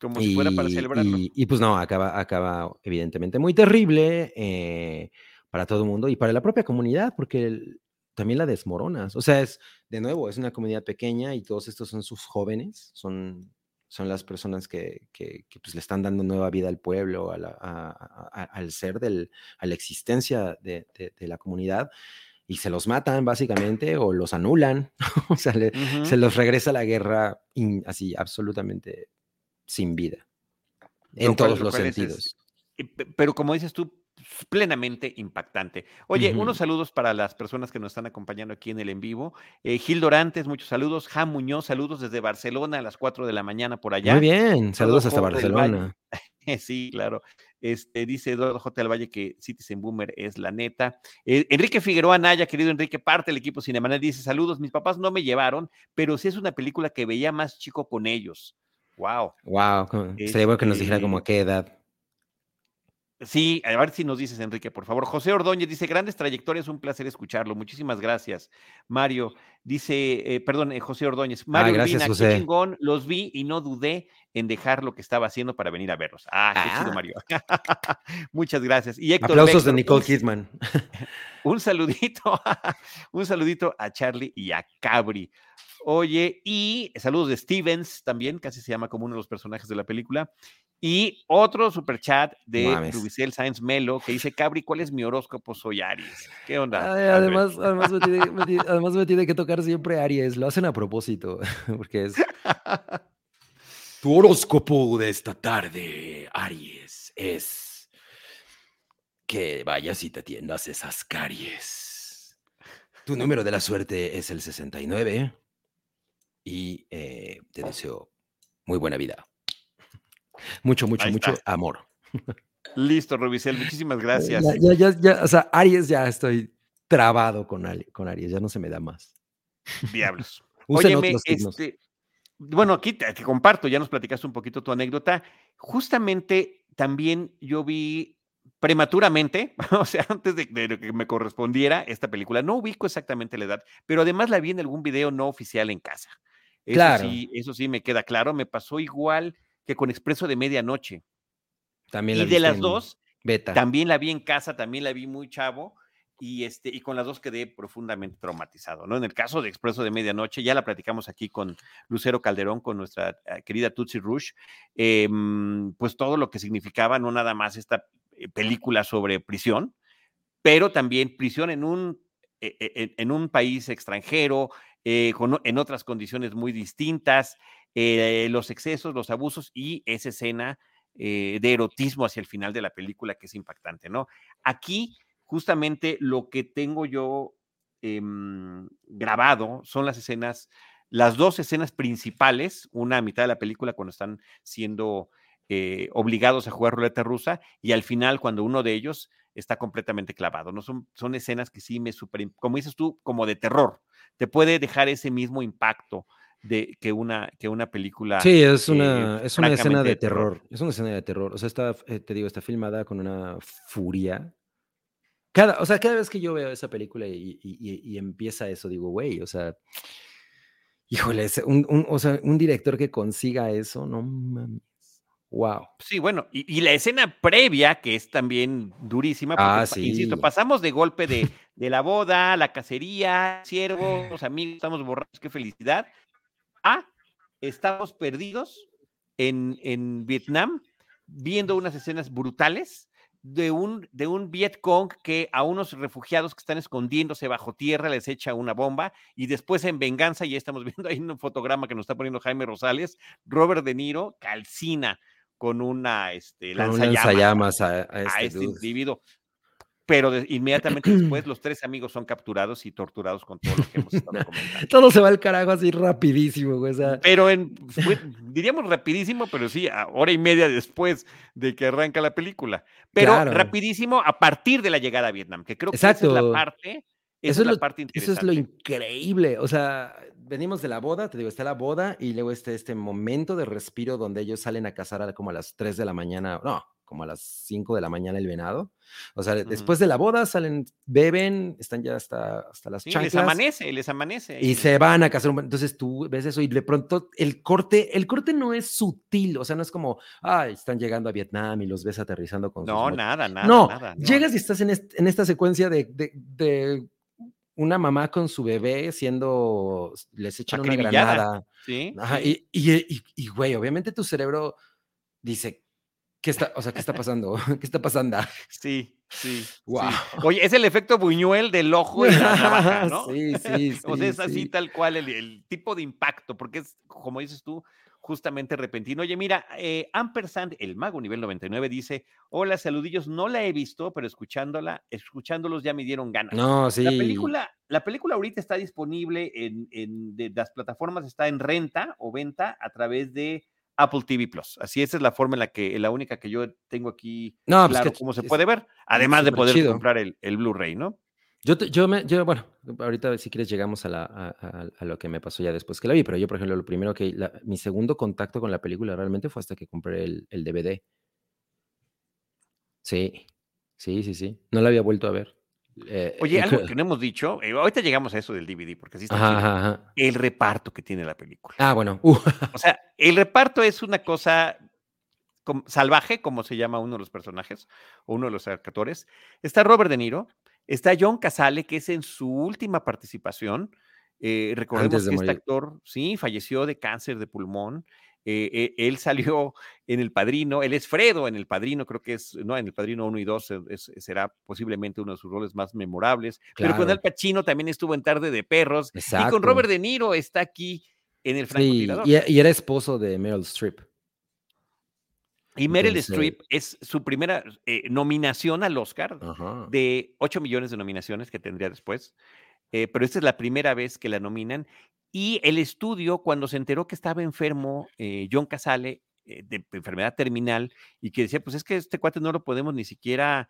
Como si fuera para celebrarlo. Y, pues no, acaba, acaba evidentemente muy terrible eh, para todo el mundo y para la propia comunidad, porque el, también la desmoronas. O sea, es, de nuevo, es una comunidad pequeña y todos estos son sus jóvenes, son, son las personas que, que, pues, le están dando nueva vida al pueblo, al ser, del, a la existencia de, de, la comunidad. y se los matan básicamente o los anulan, o sea, se los regresa a la guerra así absolutamente sin vida, en todos los sentidos. pero como dices tú, plenamente impactante. Oye, unos saludos para las personas que nos están acompañando aquí en el en vivo. Eh, Gil Dorantes, muchos saludos. Jam Muñoz, saludos desde Barcelona a las 4 de la mañana por allá. Muy bien, saludos hasta Barcelona. sí, claro. Este, dice Eduardo J. del Valle que Citizen Boomer es la neta. Eh, Enrique Figueroa Naya, querido Enrique, parte del equipo Cinemanal, dice: Saludos, mis papás no me llevaron, pero sí es una película que veía más chico con ellos. Wow. Wow. Sería bueno que nos dijera como a qué edad. Sí, a ver si nos dices, Enrique, por favor. José Ordóñez dice, grandes trayectorias, un placer escucharlo. Muchísimas gracias. Mario dice, eh, perdón, eh, José Ordóñez. Mario ah, gracias, José. chingón, los vi y no dudé en dejar lo que estaba haciendo para venir a verlos. Ah, qué chido, ah. Mario. Muchas gracias. Y Aplausos de Nicole Kidman. un saludito, un saludito a Charlie y a Cabri. Oye, y saludos de Stevens también, casi se llama como uno de los personajes de la película. Y otro super chat de Rubicel Sáenz Melo que dice: Cabri, ¿cuál es mi horóscopo? Soy Aries. ¿Qué onda? además, además, me tiene, que tocar siempre Aries. Lo hacen a propósito, porque es. tu horóscopo de esta tarde, Aries, es que vayas y te atiendas esas caries. Tu número de la suerte es el 69 y eh, te deseo muy buena vida. Mucho, mucho, mucho amor. Listo, Rubicel, muchísimas gracias. Ya, ya, ya, o sea, Aries ya estoy trabado con, con Aries, ya no se me da más. Diablos. Óyeme, este, bueno, aquí te, comparto, ya nos platicaste un poquito tu anécdota. Justamente también yo vi prematuramente, o sea, antes de, que me correspondiera esta película, no ubico exactamente la edad, pero además la vi en algún video no oficial en casa. Eso claro. sí, eso sí me queda claro. Me pasó igual que con Expreso de Medianoche. También y de las dos, beta. también la vi en casa, también la vi muy chavo. Y, este, y con las dos quedé profundamente traumatizado, ¿no? En el caso de Expreso de Medianoche, ya la platicamos aquí con Lucero Calderón, con nuestra eh, querida Tutsi Rush, em, pues todo lo que significaba, no nada más esta eh, película sobre prisión, pero también prisión en un, e, e, en un país extranjero, eh, en otras condiciones muy distintas, eh, los excesos, los abusos y esa escena eh, de erotismo hacia el final de la película que es impactante, ¿no? Aquí, justamente lo que tengo yo em, grabado son las escenas, las dos escenas principales, una a mitad de la película cuando están siendo eh, obligados a jugar ruleta rusa y al final cuando uno de ellos está completamente clavado, ¿no? Son, escenas que sí me super, como dices tú, como de terror, te puede dejar ese mismo impacto de que una, que una película. Sí, es una, es una escena de terror. Es una escena de terror. O sea, está, eh, te digo, está filmada con una furia. Cada, o sea, cada vez que yo veo esa película y, y, empieza eso, digo, güey, o sea, híjole, un, un, o sea, un director que consiga eso, no mames. Wow. Sí, bueno, y, la escena previa, que es también durísima, porque, ah, sí. insisto, pasamos de golpe de, de la boda, la cacería, siervos, amigos, estamos borrados, qué felicidad, Ah, estamos perdidos en, en Vietnam viendo unas escenas brutales de un, de un Vietcong que a unos refugiados que están escondiéndose bajo tierra les echa una bomba y después en venganza, ya estamos viendo ahí un fotograma que nos está poniendo Jaime Rosales, Robert De Niro calcina con una este, lanzallamas, a, este, este individuo pero inmediatamente después los tres amigos son capturados y torturados con todo lo que hemos estado comentando. todo se va al carajo así rapidísimo, güey. Pero en, diríamos rapidísimo, pero sí, a hora y media después de que arranca la película. Pero rapidísimo a partir de la llegada a Vietnam, que creo que esa es la parte. eso es, la parte interesante. Eso es lo increíble. O sea, venimos de la boda, te digo, está la boda y luego está este momento de respiro donde ellos salen a cazar como a las 3 de la mañana. No, como a las 5 de la mañana el venado. O sea, después de la boda salen, beben, están ya hasta, hasta las sí, chanclas. les amanece, les amanece. Y se van a casar. Entonces tú ves eso y de pronto el corte, el corte no es sutil, o sea, no es como, ay, están llegando a Vietnam y los ves aterrizando con No, nada, nada. No, llegas y estás en, en esta secuencia de, de, una mamá con su bebé siendo, les echan una granada. Sí. Ajá, Y, y, y, y, güey, obviamente tu cerebro dice, ¿Qué está, o sea, ¿qué está pasando? ¿Qué está pasando? Sí, sí. Wow. sí. Oye, es el efecto Buñuel del ojo y la navaja, ¿no? Sí, sí, sí. o sea, es así sí. tal cual el, el tipo de impacto, porque es, como dices tú, justamente repentino. Oye, mira, eh, Ampersand, el mago nivel 99, dice, hola, saludillos, no la he visto, pero escuchándola, escuchándolos ya me dieron ganas. No, sí. La película, la película ahorita está disponible en, en de las plataformas, está en renta o venta a través de Apple TV Plus. Así esa es la forma en la que, la única que yo tengo aquí No, pues claro que cómo se puede ver, además de poder chido. comprar el, el Blu-ray, ¿no? Yo, yo, me, yo, bueno, ahorita si quieres llegamos a, la, a, a- a lo que me pasó ya después que la vi, pero yo, por ejemplo, lo primero que, la- mi segundo contacto con la película realmente fue hasta que compré el, el DVD. Sí, sí, sí, sí. No la había vuelto a ver. Eh, Oye, algo que no hemos dicho, eh, ahorita llegamos a eso del DVD, porque sí está Ajá, chido, ajá, ajá. el reparto que tiene la película. Ah, bueno. uh, O sea, el reparto es una cosa salvaje, como se llama uno de los personajes, o uno de los actores. Está Robert De Niro, está John Casale, que es en su última participación. Eh, recordemos que este actor, sí, falleció de cáncer de pulmón. Eh, eh, él salió en El Padrino, él es Fredo en El Padrino, creo que es, no, en El Padrino 1 y 2 es- es- será posiblemente uno de sus roles más memorables. Pero con Al Pacino también estuvo en Tarde de Perros. Y con exacto. Robert De Niro está aquí en El Sí, Francotirador. y, y era esposo de Meryl Streep. Y Meryl Entonces- Streep es su primera eh, nominación al Oscar Ajá. de 8 millones de nominaciones que tendría después, eh, pero esta es la primera vez que la nominan. Y el estudio, cuando se enteró que estaba enfermo eh, John Casale eh, de enfermedad terminal y que decía, pues es que este cuate no lo podemos ni siquiera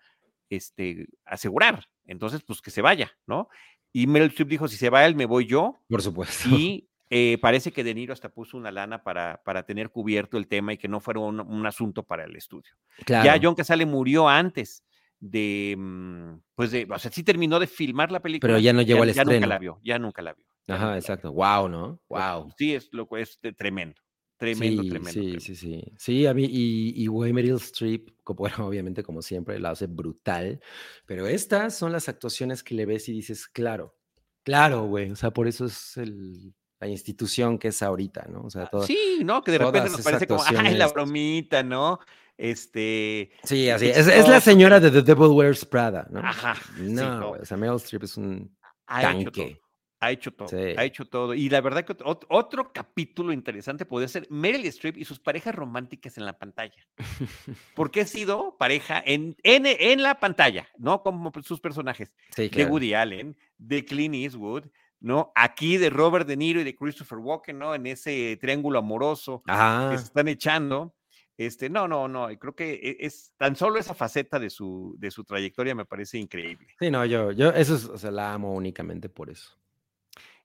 este, asegurar, entonces pues que se vaya, ¿no? Y Meryl Streep dijo, si se va él, me voy yo. Por supuesto. Y eh, parece que De Niro hasta puso una lana para, para tener cubierto el tema y que no fuera un, un asunto para el estudio. Claro. Ya John Casale murió antes de, mm, pues de, o sea, sí terminó de filmar la película. Pero ya no llegó al ya nunca estreno. la vio, ya nunca la vio. Ajá, exacto. Wow, ¿no? Wow. Sí, es lo que es tremendo, tremendo, sí, tremendo. sí, tremendo. sí, sí. Sí, a mí, y, y güey, Meryl Streep, co- bueno, obviamente, como siempre, la hace brutal. Pero estas son las actuaciones que le ves y dices, claro, claro, güey. O sea, por eso es el- la institución que es ahorita, ¿no? O sea, Ah. Sí, ¿no? Que de repente nos parece como, ay, la bromita, ¿no? Este, Sí, así. Es, es la chistoso, señora de The Devil Wears Prada, ¿no? Ajá, sí, No, no. güey, o sea, Meryl Streep es un ha tanque. Ha hecho todo, Sí. ha hecho todo. Y la verdad que ot- ot- otro capítulo interesante podría ser Meryl Streep y sus parejas románticas en la pantalla. Porque ha sido pareja en, en, en la pantalla, ¿no? Como sus personajes. Sí, De. Woody Allen, de Clint Eastwood, ¿no? Aquí de Robert De Niro y de Christopher Walken, ¿no? En ese triángulo amoroso que se están echando. Este, no, no, no. Creo que e- es tan solo esa faceta de su, de su trayectoria me parece increíble. sí, no, yo, yo, eso es, o sea, la amo únicamente por eso.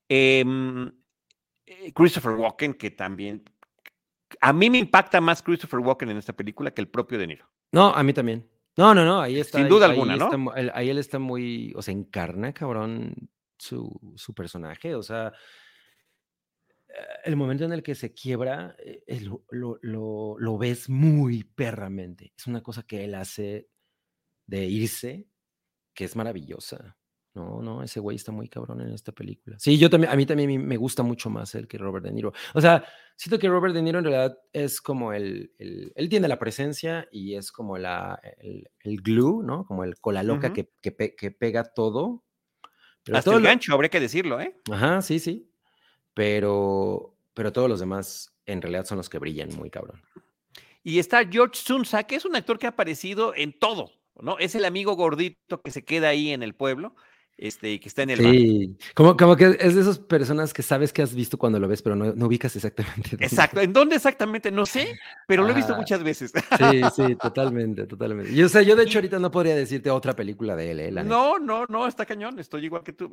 Em, eh, Christopher Walken, que también. A mí me impacta más Christopher Walken en esta película que el propio De Niro. No, a mí también. No, no, no, ahí está. Sin duda ahí alguna, ¿no? está mu- él- ahí él está muy, o sea, encarna, cabrón, su, su personaje. O sea, eh, el momento en el que se quiebra, eh, eh, lo- lo- lo ves muy perramente. Es una cosa que él hace de irse, que es maravillosa. No, no, ese güey está muy cabrón en esta película. Sí, yo también, a mí también me- gusta mucho más él que Robert De Niro. O sea, siento que Robert De Niro en realidad es como el, el- él tiene la presencia y es como la, el, el glue, ¿no? Como el cola loca que, que pe- que pega todo. Pero Hasta todo el lo- gancho, habría que decirlo, ¿eh? Ajá, sí, sí. Pero, pero todos los demás en realidad son los que brillan muy cabrón. Y está George Sunza, que es un actor que ha aparecido en todo, ¿no? Es el amigo gordito que se queda ahí en el pueblo, este, que está en el bar. Sí, como, como que es de esas personas que sabes que has visto cuando lo ves, pero no, no ubicas exactamente. dónde. Exacto. ¿En dónde exactamente? No sé, pero lo he visto Ajá. muchas veces. Sí, sí, totalmente, totalmente. Y o sea, yo de hecho ahorita no podría decirte otra película de él, ¿eh? La neta. No, no, no, está cañón, estoy igual que tú.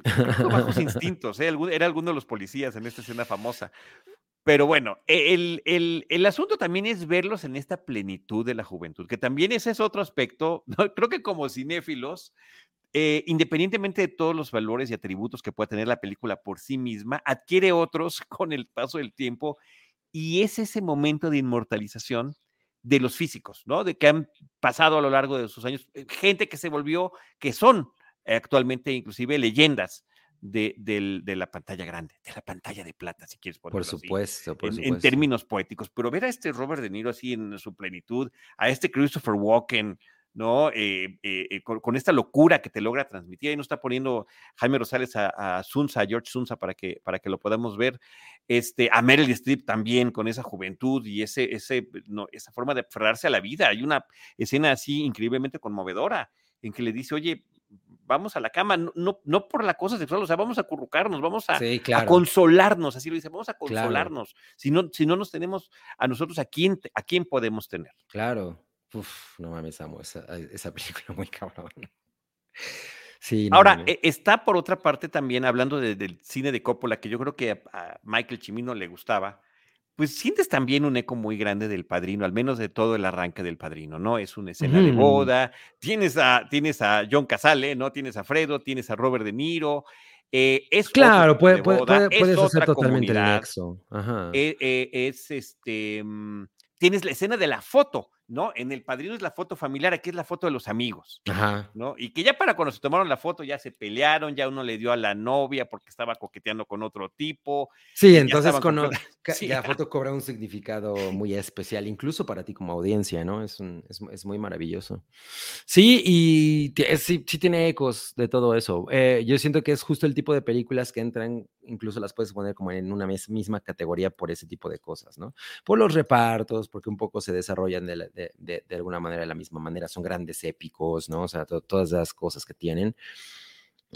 Bajos instintos, ¿eh? Era alguno de los policías en esta escena famosa. Pero bueno, e, el, el- el asunto también es verlos en esta plenitud de la juventud, que también ese es otro aspecto, ¿no? creo que como cinéfilos, eh, independientemente de todos los valores y atributos que pueda tener la película por sí misma, adquiere otros con el paso del tiempo y es ese momento de inmortalización de los físicos, ¿no? De que han pasado a lo largo de sus años, eh, gente que se volvió, que son actualmente inclusive leyendas de, la pantalla grande, de la pantalla de plata, si quieres ponerlo Por así, supuesto, por en, en supuesto. términos poéticos. Pero ver a este Robert De Niro así en su plenitud, a este Christopher Walken, ¿no? Eh, eh, eh, con, con esta locura que te logra transmitir. Ahí nos está poniendo Jaime Rosales a, a Sunza, a George Sunza, para que, para que lo podamos ver. Este, a Meryl Streep también, con esa juventud y ese, ese, no, esa forma de aferrarse a la vida. Hay una escena así increíblemente conmovedora en que le dice, oye, vamos a la cama, no, no, no por la cosa sexual, o sea, vamos a acurrucarnos, vamos a, Sí, a claro. consolarnos, así lo dice, vamos a Claro. consolarnos. Si, no, si no nos tenemos a nosotros, ¿a quién, ¿a quién podemos tener? Claro. Uf, no mames, amo esa, película muy cabrón. Sí, no Ahora, mames. e- está por otra parte también hablando de- del cine de Coppola, que yo creo que a, a Michael Cimino le gustaba, pues sientes también un eco muy grande del padrino, al menos de todo el arranque del padrino, ¿no? Es una escena de boda, tienes a, tienes a John Casale, ¿no? Tienes a Fredo, tienes a Robert De Niro, eh, es Claro, puede- de puede- boda, puede- es puedes hacer totalmente el nexo. Ajá. eh, eh, es este, mm, tienes la escena de la foto, ¿no? En el padrino es la foto familiar, aquí es la foto de los amigos. Ajá. ¿no? Y que ya para cuando se tomaron la foto ya se pelearon, ya uno le dio a la novia porque estaba coqueteando con otro tipo. Sí, entonces con, Sí, la foto cobra un significado muy especial, incluso para ti como audiencia, ¿no? Es, un- es, es muy maravilloso. Sí, y es- sí, sí tiene ecos de todo eso. Eh, yo siento que es justo el tipo de películas que entran, incluso las puedes poner como en una mis- misma categoría por ese tipo de cosas, ¿no? Por los repartos, porque un poco se desarrollan de, la- de- de- de alguna manera de la misma manera, son grandes épicos, ¿no? O sea, to- todas las cosas que tienen.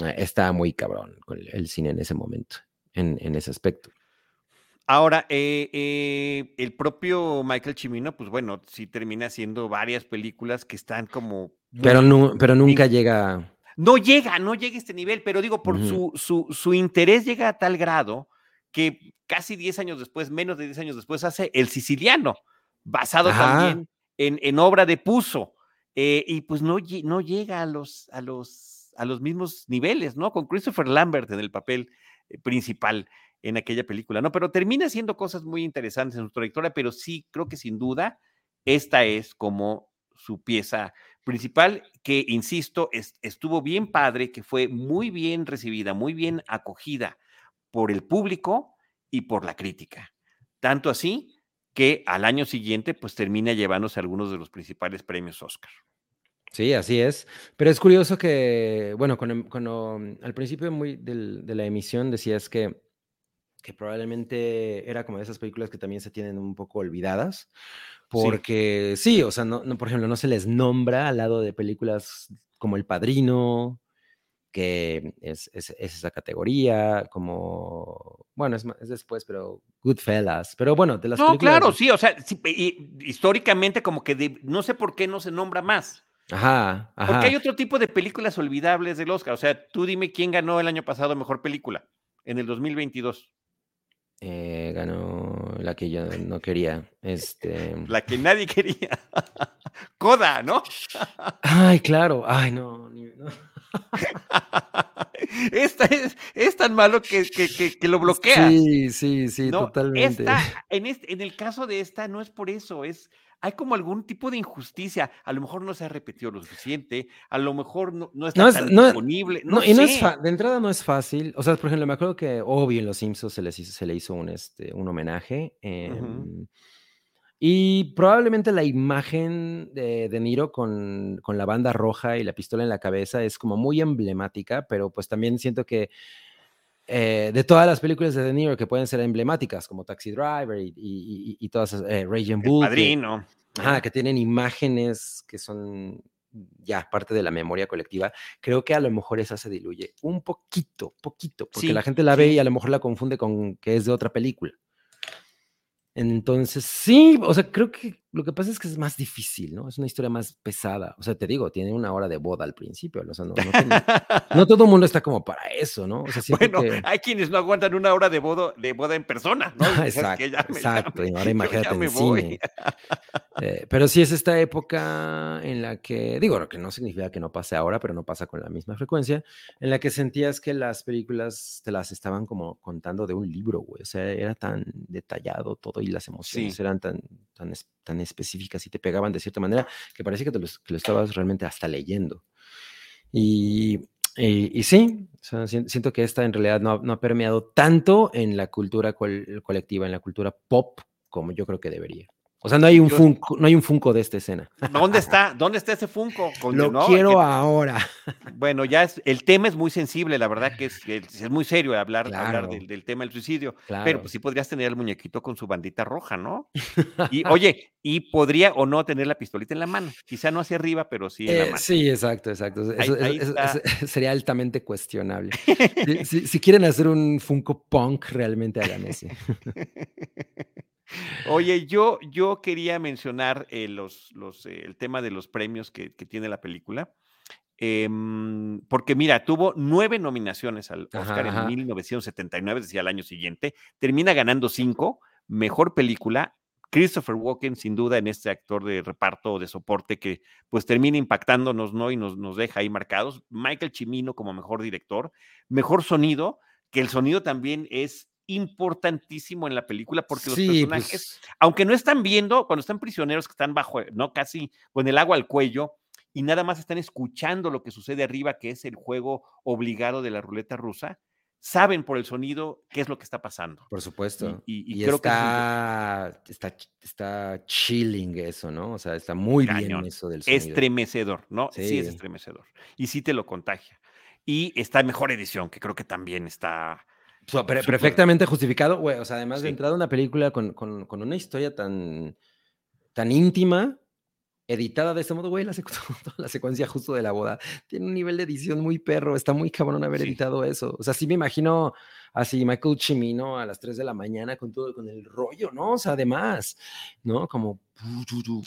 eh, Está muy cabrón con el, cine en ese momento, en, en ese aspecto. Ahora, eh, eh, el propio Michael Cimino, pues bueno, sí termina haciendo varias películas que están como... Pero, nu- pero nunca llega. No llega, no llega a este nivel, pero digo, por su, su, su interés llega a tal grado que casi 10 años después, menos de 10 años después, hace El Siciliano, basado Ajá. también en, obra de Puzo. eh, y pues no, no llega a los, a, los, a los mismos niveles, ¿no? Con Christopher Lambert en el papel eh, principal en aquella película, ¿no? Pero termina haciendo cosas muy interesantes en su trayectoria, pero sí, creo que sin duda, esta es como su pieza principal, que, insisto, es- estuvo bien padre, que fue muy bien recibida, muy bien acogida por el público y por la crítica. Tanto así que al año siguiente, pues termina llevándose algunos de los principales premios Oscar. Sí, así es. Pero es curioso que, bueno, cuando, cuando, mm, al principio muy del- de la emisión decías que, que probablemente era como de esas películas que también se tienen un poco olvidadas, porque sí, o sea, no, no, por ejemplo, no se les nombra al lado de películas como El Padrino, que es, es- es esa categoría, como, bueno, es, después, pero Goodfellas, pero bueno, de las No, películas... claro, sí, o sea, sí, y- históricamente como que de- no sé por qué no se nombra más. Ajá, ajá. Porque hay otro tipo de películas olvidables del Oscar. O sea, tú dime quién ganó el año pasado mejor película en el 2022. Eh, ganó la que yo no quería. Este. La que nadie quería. Coda, ¿no? Ay, claro. Ay, no. no. Esta es, es tan malo que, que, que- que lo bloqueas. Sí, sí, sí, no, totalmente. esta, en, este, en el caso de esta, no es por eso, es. Hay como algún tipo de injusticia. A lo mejor no se ha repetido lo suficiente, a lo mejor no, no está No es- tan no- disponible. No, y no es de entrada no es fácil. O sea, por ejemplo, me acuerdo que obvio en Los Simpsons se les hizo, se le hizo un, este, un homenaje. Y probablemente la imagen de De Niro con, con la banda roja y la pistola en la cabeza es como muy emblemática, pero pues también siento que eh, de todas las películas de De Niro que pueden ser emblemáticas, como Taxi Driver y, y- y- y todas esas, eh, Raging Bull, que- padrino. Ajá, que tienen imágenes que son ya parte de la memoria colectiva, creo que a lo mejor esa se diluye un poquito, poquito, porque Sí, la gente la ve sí. y a lo mejor la confunde con que es de otra película. Entonces, sí, o sea, creo que lo que pasa es que es más difícil, ¿no? Es una historia más pesada. O sea, te digo, tiene una hora de boda al principio, o sea, no, no, tiene- no todo el mundo está como para eso, ¿no? O sea, Bueno, que... hay quienes no aguantan una hora de boda, de boda en persona, ¿no? Dices, "¿Sabes qué? Exacto, Ya me- exacto, ya me- ahora imagínate ya en me voy". cine. Eh, pero sí es esta época en la que, digo, lo que no significa que no pase ahora, pero no pasa con la misma frecuencia, en la que sentías que las películas te las estaban como contando de un libro, güey. O sea, era tan detallado todo y las emociones Sí. eran tan, tan, tan específicas y te pegaban de cierta manera que parecía que, te lo, que lo estabas realmente hasta leyendo. Y Y, sí, siento que esta en realidad no, no, ha permeado tanto en la cultura colectiva, en la cultura pop, como yo creo que debería. O sea, no hay un Funko, no hay un Funko de esta escena. ¿Dónde está? ¿Dónde está ese Funko? Lo quiero ahora. Bueno, ya es, el tema es muy sensible, la verdad que es, es muy serio hablar, hablar del, tema del suicidio. Pero pues sí podrías tener el muñequito con su bandita roja, ¿no? Y oye, y podría o no tener la pistolita en la mano. Quizá no hacia arriba, pero sí en la eh, mano. Sí, exacto, exacto. sería altamente cuestionable. si, si, quieren hacer un Funko Punk, realmente hagan ese. Oye, yo, yo quería mencionar eh, los, los, eh, el tema de los premios que, tiene la película. Em, porque mira, tuvo nueve nominaciones al Oscar en 1979, decía el año siguiente, termina ganando cinco, mejor película, Christopher Walken, sin duda, en este actor de reparto de soporte que pues termina impactándonos, ¿no? Y nos, nos deja ahí marcados. Michael Chimino como mejor director, mejor sonido, que el sonido también es importantísimo en la película porque los personajes, pues aunque no están viendo, cuando están prisioneros que están bajo, no casi con el agua al cuello y nada más están escuchando lo que sucede arriba, que es el juego obligado de la ruleta rusa, saben por el sonido qué es lo que está pasando. Por supuesto. Y, creo está, que está, está chilling eso, ¿no? O sea, está muy bien eso del sonido. Estremecedor, ¿no? sí es estremecedor. Y sí te lo contagia. Y está en mejor edición, que creo que también está perfectamente justificado, güey. O sea, además de entrar a una película con, con, con, una historia tan, tan íntima, editada de este modo, güey, la, la, secuencia justo de la boda tiene un nivel de edición muy perro, está muy cabrón haber editado eso. O sea, sí me imagino así Michael Chimino a las 3 de la mañana con todo, con el rollo, ¿no? O sea, además, ¿no? Como...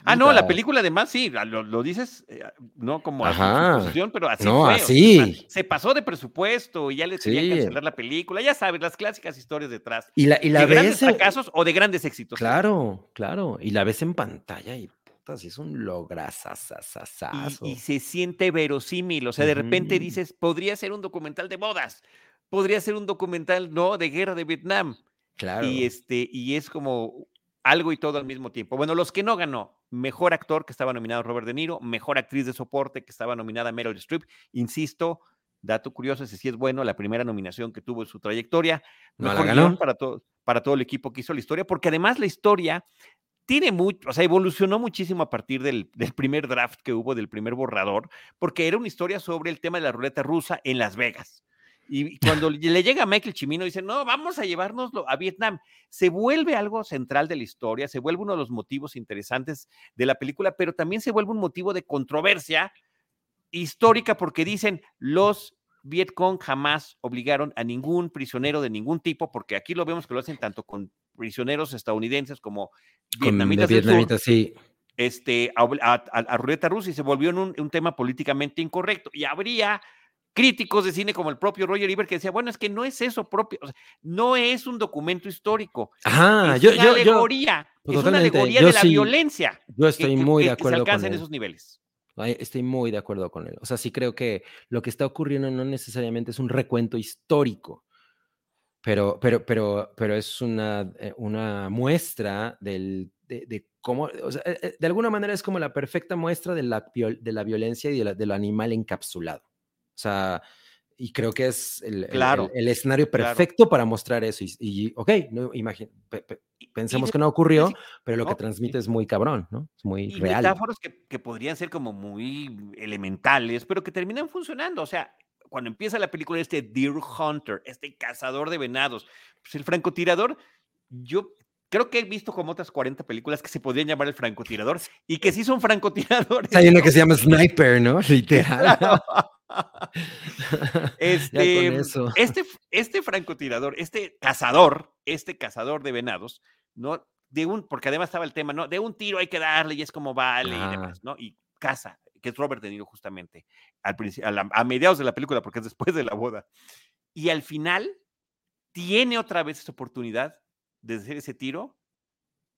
Ah, no, la película además sí, lo, dices, eh, no como a pero así no, Así. se pasó de presupuesto y ya les quería cancelar la película, ya sabes, las clásicas historias detrras. Y la, y la de grandes fracasos o de grandes éxitos. Claro, claro. Y la ves en pantalla y y es un lograzazazazo. Y, y se siente verosímil, o sea, de repente dices, podría ser un documental de bodas, podría ser un documental, ¿no? De guerra de Vietnam. Claro. Y, este, y es como algo y todo al mismo tiempo. Bueno, los que no ganó, mejor actor que estaba nominado Robert De Niro, mejor actriz de soporte que estaba nominada Meryl Streep, insisto, dato curioso, ese sí es bueno, la primera nominación que tuvo en su trayectoria, no la ganó. para todo para todo el equipo que hizo la historia, porque además la historia tiene mucho, o sea, evolucionó muchísimo a partir del, del, primer draft que hubo, del primer borrador, porque era una historia sobre el tema de la ruleta rusa en Las Vegas. Y cuando le llega a Michael Chimino, dice, no, vamos a llevárnoslo a Vietnam. Se vuelve algo central de la historia, se vuelve uno de los motivos interesantes de la película, pero también se vuelve un motivo de controversia histórica porque dicen los Vietcong jamás obligaron a ningún prisionero de ningún tipo, porque aquí lo vemos que lo hacen tanto con prisioneros estadounidenses como vietnamitas, vietnamitas sí. este, a, a, ruleta rusa y se volvió un, un tema políticamente incorrecto. Y habría críticos de cine como el propio Roger Ebert que decía, bueno, es que no es eso propio, no es un documento histórico. Ajá, es yo, una alegoría, es una alegoría de la violencia. Yo estoy muy de acuerdo. Que se en esos niveles. Estoy muy de acuerdo con él. O sea, sí creo que lo que está ocurriendo no necesariamente es un recuento histórico, pero, pero, pero, pero es una, eh, una muestra del, de, cómo, o sea, eh, eh, de alguna manera es como la perfecta muestra de la, de la violencia y de, lo animal encapsulado. O sea, y creo que es el, el, escenario perfecto para mostrar eso. Y, ok, no, pensemos que no ocurrió, pero lo que transmite es muy cabrón, ¿no? Es muy y real. Metáforas que, que, podrían ser como muy elementales, pero que terminan funcionando. O sea, cuando empieza la película, este Deer Hunter, este cazador de venados, pues el francotirador, yo creo que he visto como otras 40 películas que se podrían llamar el francotirador y que sí son francotiradores. Hay una que se llama Sniper, ¿no? Literal. Este, este, este francotirador, este cazador, este cazador de venados, ¿no? De un, porque además estaba el tema, ¿no? De un tiro hay que darle y es como vale y demás, ¿no? Y caza, que es Robert De Niro justamente, al a, a mediados de la película, porque es después de la boda. Y al final tiene otra vez esa oportunidad de hacer ese tiro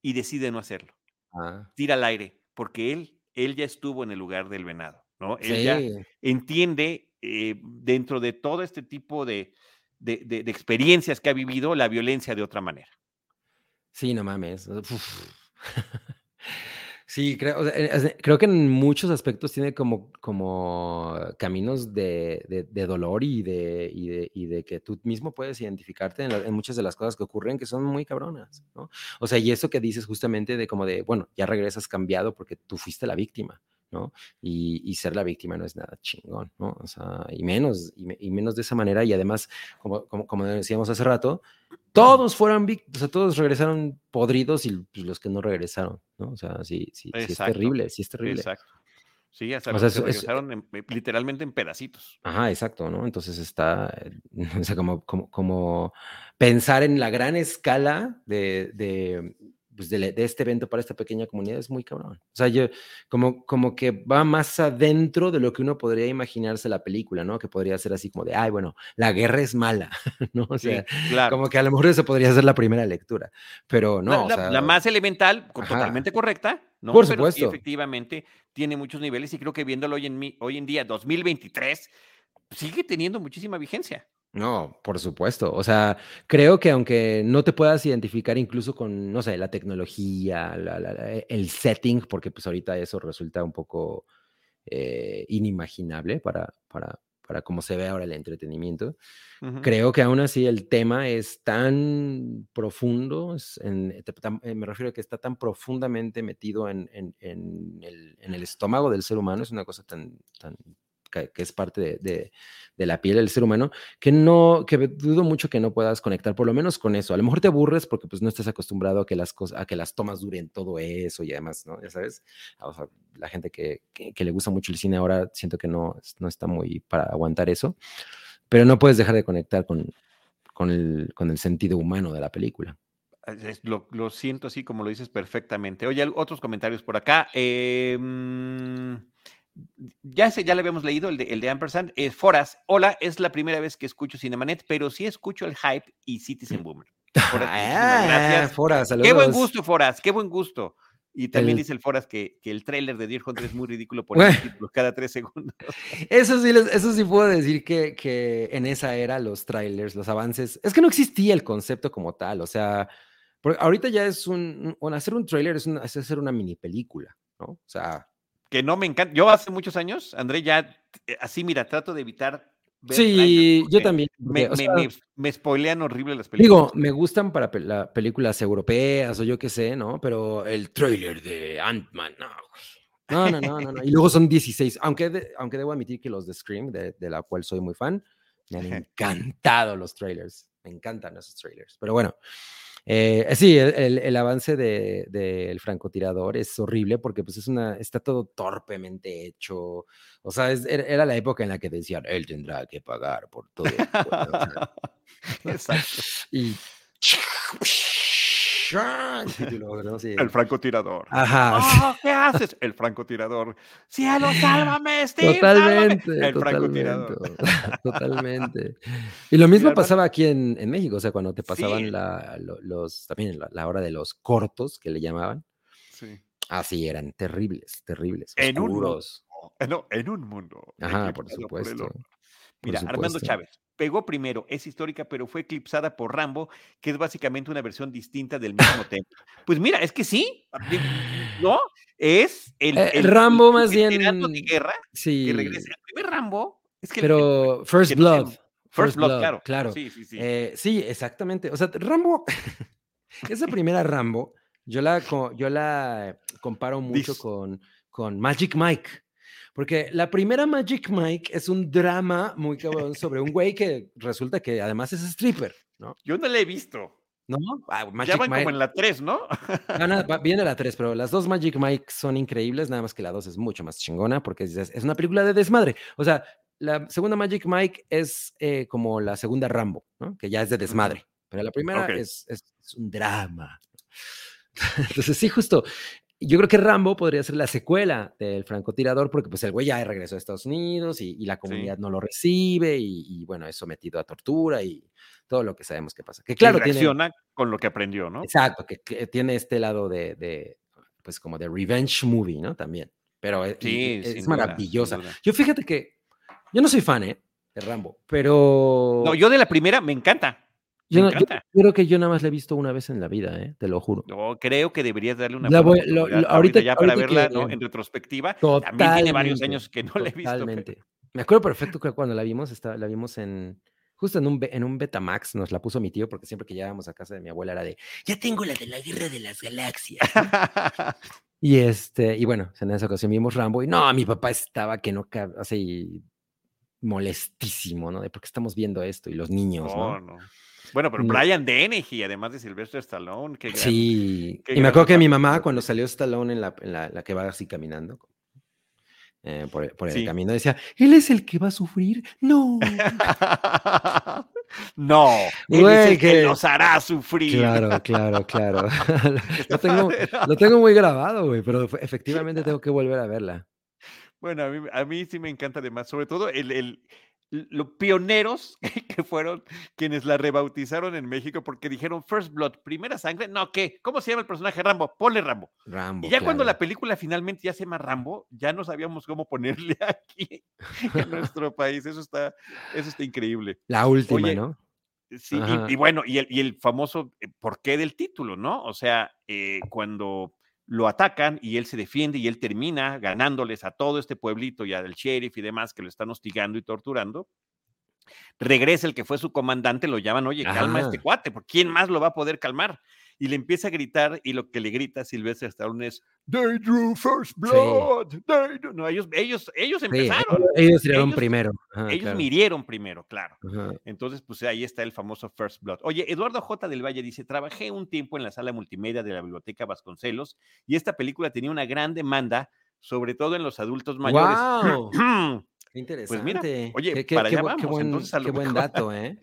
y decide no hacerlo. Ah. Tira al aire, porque él, él ya estuvo en el lugar del venado. ¿No? Él entiende eh, dentro de todo este tipo de, de, experiencias que ha vivido la violencia de otra manera. Sí, no mames. Sí, creo, o sea, eh, creo que en muchos aspectos tiene como, como caminos de, de- de dolor y de, y, de, y de que tú mismo puedes identificarte en, la- en muchas de las cosas que ocurren que son muy cabronas, ¿no? O sea, y eso que dices justamente de como de, bueno, ya regresas cambiado porque tú fuiste la víctima, ¿no? Y, y ser la víctima no es nada chingón, ¿no? O sea, y menos, y, me- y menos de esa manera y además, como, como, como decíamos hace rato, todos fueron víctimas, o sea, todos regresaron podridos y pues, los que no regresaron, ¿no? O sea, sí, sí, sí es terrible, sí es terrible. Exacto. Sí, hasta O sea, es- regresaron en- eh, literalmente en pedacitos. Ajá, exacto, ¿no? Entonces está, o sea, como, como, como pensar en la gran escala de, de, pues, de, de este evento para esta pequeña comunidad es muy cabrón. O sea, yo, como, como que va más adentro de lo que uno podría imaginarse la película, ¿no? Que podría ser así como de, ay, bueno, la guerra es mala, ¿no? O Sí, sea, claro. como que a lo mejor eso podría ser la primera lectura, pero no, la, o la- sea, la más elemental, ajá. totalmente correcta, ¿no? Por Pero sí, supuesto. efectivamente, tiene muchos niveles y creo que viéndolo hoy en, hoy en día, 2023, sigue teniendo muchísima vigencia. No, por supuesto. O sea, creo que aunque no te puedas identificar incluso con, no sé, la tecnología, la- la- la- el setting, porque pues ahorita eso resulta un poco eh, inimaginable para, para, para cómo se ve ahora el entretenimiento. Creo que aún así el tema es tan profundo, es en- tan- eh, me refiero a que está tan profundamente metido en, en- en el, en el estómago del ser humano, es una cosa tan, tan que, es parte de, de- la piel del ser humano, que no, que dudo mucho que no puedas conectar, por lo menos con eso. A lo mejor te aburres porque pues no estás acostumbrado a que las cosas, a que las tomas duren todo eso y además, ¿no? Ya sabes, o la gente que, que- le gusta mucho el cine ahora siento que no, no está muy para aguantar eso pero no puedes dejar de conectar con, con, el, con el sentido humano de la película. Es- Lo, lo siento así como lo dices perfectamente. Oye, otros comentarios por acá. Mm, ya sé, ya le habíamos leído el de, el de Ampersand. Eh, Foras, hola, es la primera vez que escucho Cinemanet, pero sí escucho el hype y Citizen Boomer. Foras, muchísimas gracias. Fora, Qué buen saludos. gusto, Foras, qué buen gusto. Y también El- dice el Foras que, que el tráiler de Deer Hunter es muy ridículo por Bueno. el título cada tres segundos. Eso sí, eso sí puedo decir que, que en esa era los trailers, los avances, es que no existía el concepto como tal, o sea, ahorita ya es un, un- hacer un trailer es, un- es hacer una mini película, ¿no? O sea, Que no me encanta. Yo hace muchos años, André, ya eh, así, mira, trato de evitar. ver sí, yo también. Me, porque, me, sea, me, me spoilean horrible las películas. Digo, me gustan para pel- la- películas europeas o yo qué sé, ¿no? Pero el trailer de Ant-Man, no. No, no, no, no, no. Y luego son 16, aunque, de- aunque debo admitir que los de Scream, de, de la cual soy muy fan, me han encantado los trailers. Me encantan esos trailers. Pero bueno, eh, sí, el, el- el avance del de, del francotirador es horrible porque pues es una, está todo torpemente hecho. O sea, es- era, era la época en la que decían, él tendrá que pagar por todo. el pueblo", o sea, Exacto. y. el título, ¿no? Sí. El francotirador. Ajá. sí. ¡Oh, ¿Qué haces? El francotirador. ¡Cielo, sálvame, Steve! sálvame". Totalmente, El francotirador. totalmente, totalmente. Y lo mismo pasaba aquí en, en México, o sea, cuando te Sí. pasaban la, lo- los, también la, la hora de los cortos, que le llamaban, Sí. así eran terribles, terribles, En un mundo. No, en un mundo. Ajá, por supuesto. por Mira, Armando supuesto. Chávez pegó primero, es histórica, pero fue eclipsada por Rambo, que es básicamente una versión distinta del mismo tema. Pues mira, es que sí, ¿no? Es el, Eh, el- Rambo el más bien- veterano de guerra que Sí, regresa. El primer Rambo es que el- pero First que no se- Blood. First Blood, claro. claro. Sí, sí, sí. Eh, sí, exactamente. O sea, Rambo, esa primera Rambo, yo la, yo la comparo mucho con, con Magic Mike. Porque la primera Magic Mike es un drama muy cabrón sobre un güey que resulta que además es stripper, ¿no? Yo no la he visto. ¿No? Ah, ya Magic van Mike. como en la 3, ¿no? Ah, no, viene la 3, pero las dos Magic Mike son increíbles, nada más que la 2 es mucho más chingona porque es, es una película de desmadre. O sea, la segunda Magic Mike es eh, como la segunda Rambo, ¿no? Que ya es de desmadre, pero la primera Ok. es, es- es un drama. Entonces, sí, justo. Yo creo que Rambo podría ser la secuela del francotirador porque pues el güey ya regresó a Estados Unidos y, y la comunidad no lo recibe y, y, bueno, es sometido a tortura y todo lo que sabemos que pasa. Que claro, y tiene, reacciona con lo que aprendió, ¿no? Exacto, que, que tiene este lado de, de, pues como de revenge movie, ¿no? También. Pero es, Sí, es sin duda, maravillosa. Yo fíjate que yo no soy fan, ¿eh? De Rambo, pero... No, yo de la primera me encanta. Yo, no- yo creo que yo nada más la he visto una vez en la vida, ¿eh? te lo juro. No, creo que deberías darle una La voy- lo- ahorita- ya para ahorita verla que- ¿no? en retrospectiva. También tiene varios años que no la he visto. pero- Totalmente. Me acuerdo perfecto que cuando la vimos, estaba, la vimos en justo en un, en un Betamax, nos la puso mi tío, porque siempre que llegábamos a casa de mi abuela era de, ya tengo la de la guerra de las galaxias. y este, y bueno, en esa ocasión vimos Rambo, y no, mi papá estaba que no, así molestísimo, ¿no? De por qué estamos viendo esto, y los niños, No, ¿no? no. Bueno, pero No. Brian Dennehy, además de Sylvester Stallone, qué gran- Sí, qué y me acuerdo que mi mamá cuando salió Stallone en la, en la, la que va así caminando eh, por, por el Sí. camino, decía, ¿él es el que va a sufrir? No. no, él Güey, es el que que- los hará sufrir. Claro, claro, claro. Lo, tengo, lo tengo muy grabado, güey, pero fe- efectivamente tengo que volver a verla. Bueno, a mí, a mí sí me encanta además, sobre todo el, el- los pioneros que fueron quienes la rebautizaron en México porque dijeron First Blood, primera sangre, no, ¿qué? ¿Cómo se llama el personaje Rambo? Ponle Rambo. Rambo. Y ya cuando la película finalmente ya se llama Rambo, ya no sabíamos cómo ponerle aquí en nuestro país. Eso está, eso está increíble. La última, Oye, ¿no? Sí, y, bueno, y el, y el famoso eh, porqué del título, ¿no? O sea, eh, cuando lo atacan y él se defiende y él termina ganándoles a todo este pueblito y al sheriff y demás que lo están hostigando y torturando, regresa el que fue su comandante, lo llaman, oye, calma a este Ajá. cuate, ¿por quién más lo va a poder calmar? Y le empieza a gritar y lo que le grita Silvestre Stallone es, they drew first blood, they drew-". No, ellos, ellos, ellos Sí, empezaron, ellos, ellos tiraron primero. Ellos claro. mirieron primero, claro. Ajá. Entonces, pues ahí está el famoso First Blood. Oye, Eduardo J. del Valle dice, trabajé un tiempo en la sala multimedia de la Biblioteca Vasconcelos y esta película tenía una gran demanda, sobre todo en los adultos mayores. ¡Guau! Qué Pues mira, interesante. oye, Qué- qué- para allá qué vamos, buen, entonces, a lo qué buen dato, ¿eh?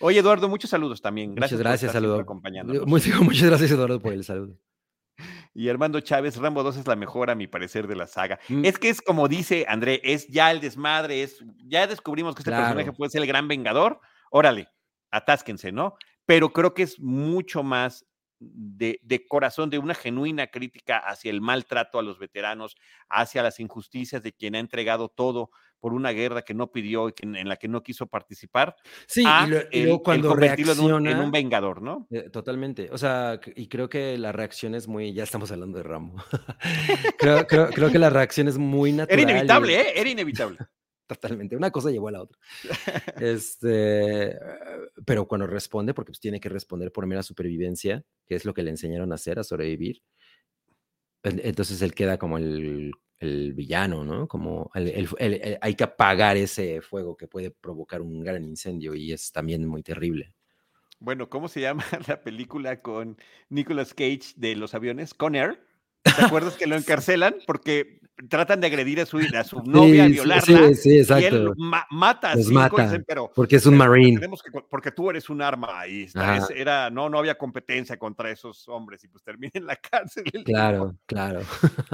Oye, Eduardo, muchos saludos también. Gracias Muchas gracias, por estar acompañándonos. Muchas, muchas gracias, Eduardo, por el saludo. Y Armando Chávez, Rambo 2 es la mejor a mi parecer de la saga. Mm. Es que es como dice André, es ya el desmadre, es ya descubrimos que este personaje puede ser el gran vengador. Órale, atásquense, ¿no? Pero creo que es mucho más de, de corazón, de una genuina crítica hacia el maltrato a los veteranos, hacia las injusticias de quien ha entregado todo por una guerra que no pidió y que- en la que no quiso participar, Sí, a y, lo- y el- luego el cuando convertirlo en un- reacciona... en un vengador, ¿no? Eh, totalmente. O sea, y creo que la reacción es muy. Ya estamos hablando de Rambo. creo, creo- creo que la reacción es muy natural. Era y- inevitable, ¿eh? Era inevitable. Totalmente. Una cosa llevó a la otra. Este, eh, pero cuando responde, porque pues tiene que responder por mera supervivencia, que es lo que le enseñaron a hacer, a sobrevivir. en- Entonces él queda como el, el villano, ¿no? Como el- el- el- el- hay que apagar ese fuego que puede provocar un gran incendio y es también muy terrible. Bueno, ¿cómo se llama la película con Nicolas Cage de los aviones? Con Air. ¿Te acuerdas que lo encarcelan? Porque tratan de agredir a su, a su novia, Sí, violarla. sí, sí, Y él exacto. ma- mata a Los cinco y mata, dicen, pero Porque es un pero marine. que porque tú eres un arma es- era no no había competencia contra esos hombres y pues termina en la cárcel el Claro, claro.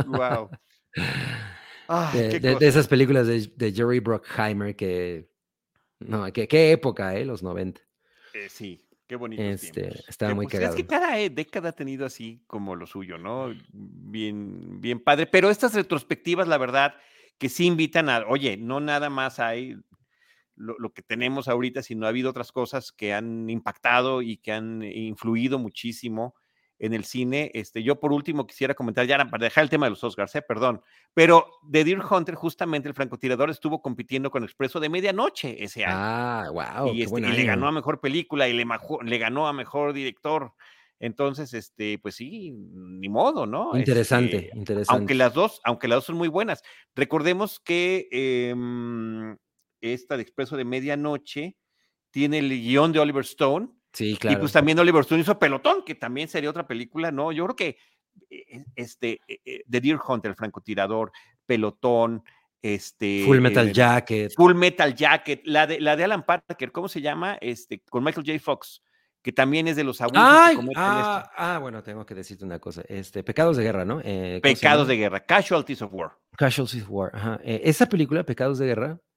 wow de, qué de- esas películas de, de Jerry Bruckheimer que... No, que- qué época, ¿eh? Los 90. Eh, sí qué bonito Este, estaba muy pues, es que cada eh, década ha tenido así como lo suyo, ¿no? Bien, bien padre. Pero estas retrospectivas, la verdad, que sí invitan a, oye, no nada más hay lo, lo que tenemos ahorita, sino ha habido otras cosas que han impactado y que han influido muchísimo en el cine. Este, yo por último quisiera comentar, ya para dejar el tema de los Oscars, eh, perdón, pero de Deer Hunter, justamente el francotirador estuvo compitiendo con Expreso de Medianoche ese año Ah, wow, y, qué este, y le ganó a mejor película y le, ganó a mejor director. Entonces, este, pues sí, ni modo, ¿no? Interesante, Este, aunque interesante. las dos, aunque las dos son muy buenas. Recordemos que em, esta de Expreso de Medianoche tiene el guion de Oliver Stone Sí, y claro. pues también Oliver Stone hizo Pelotón, que también sería otra película, ¿no? Yo creo que eh, este, eh, eh, The Deer Hunter, el francotirador, Pelotón, este... Full Metal eh, Jacket. Full Metal Jacket, la de, la de Alan Parker, ¿cómo se llama? Este, con Michael J. Fox, que también es de los abusos Ay, que ah, ah, bueno, tengo que decirte una cosa. Este, Pecados de Guerra, ¿no? Eh, ¿cómo se pecados de guerra, Casualties of War. Casualties of War. Ajá. Eh, esa película, Pecados de Guerra, eh,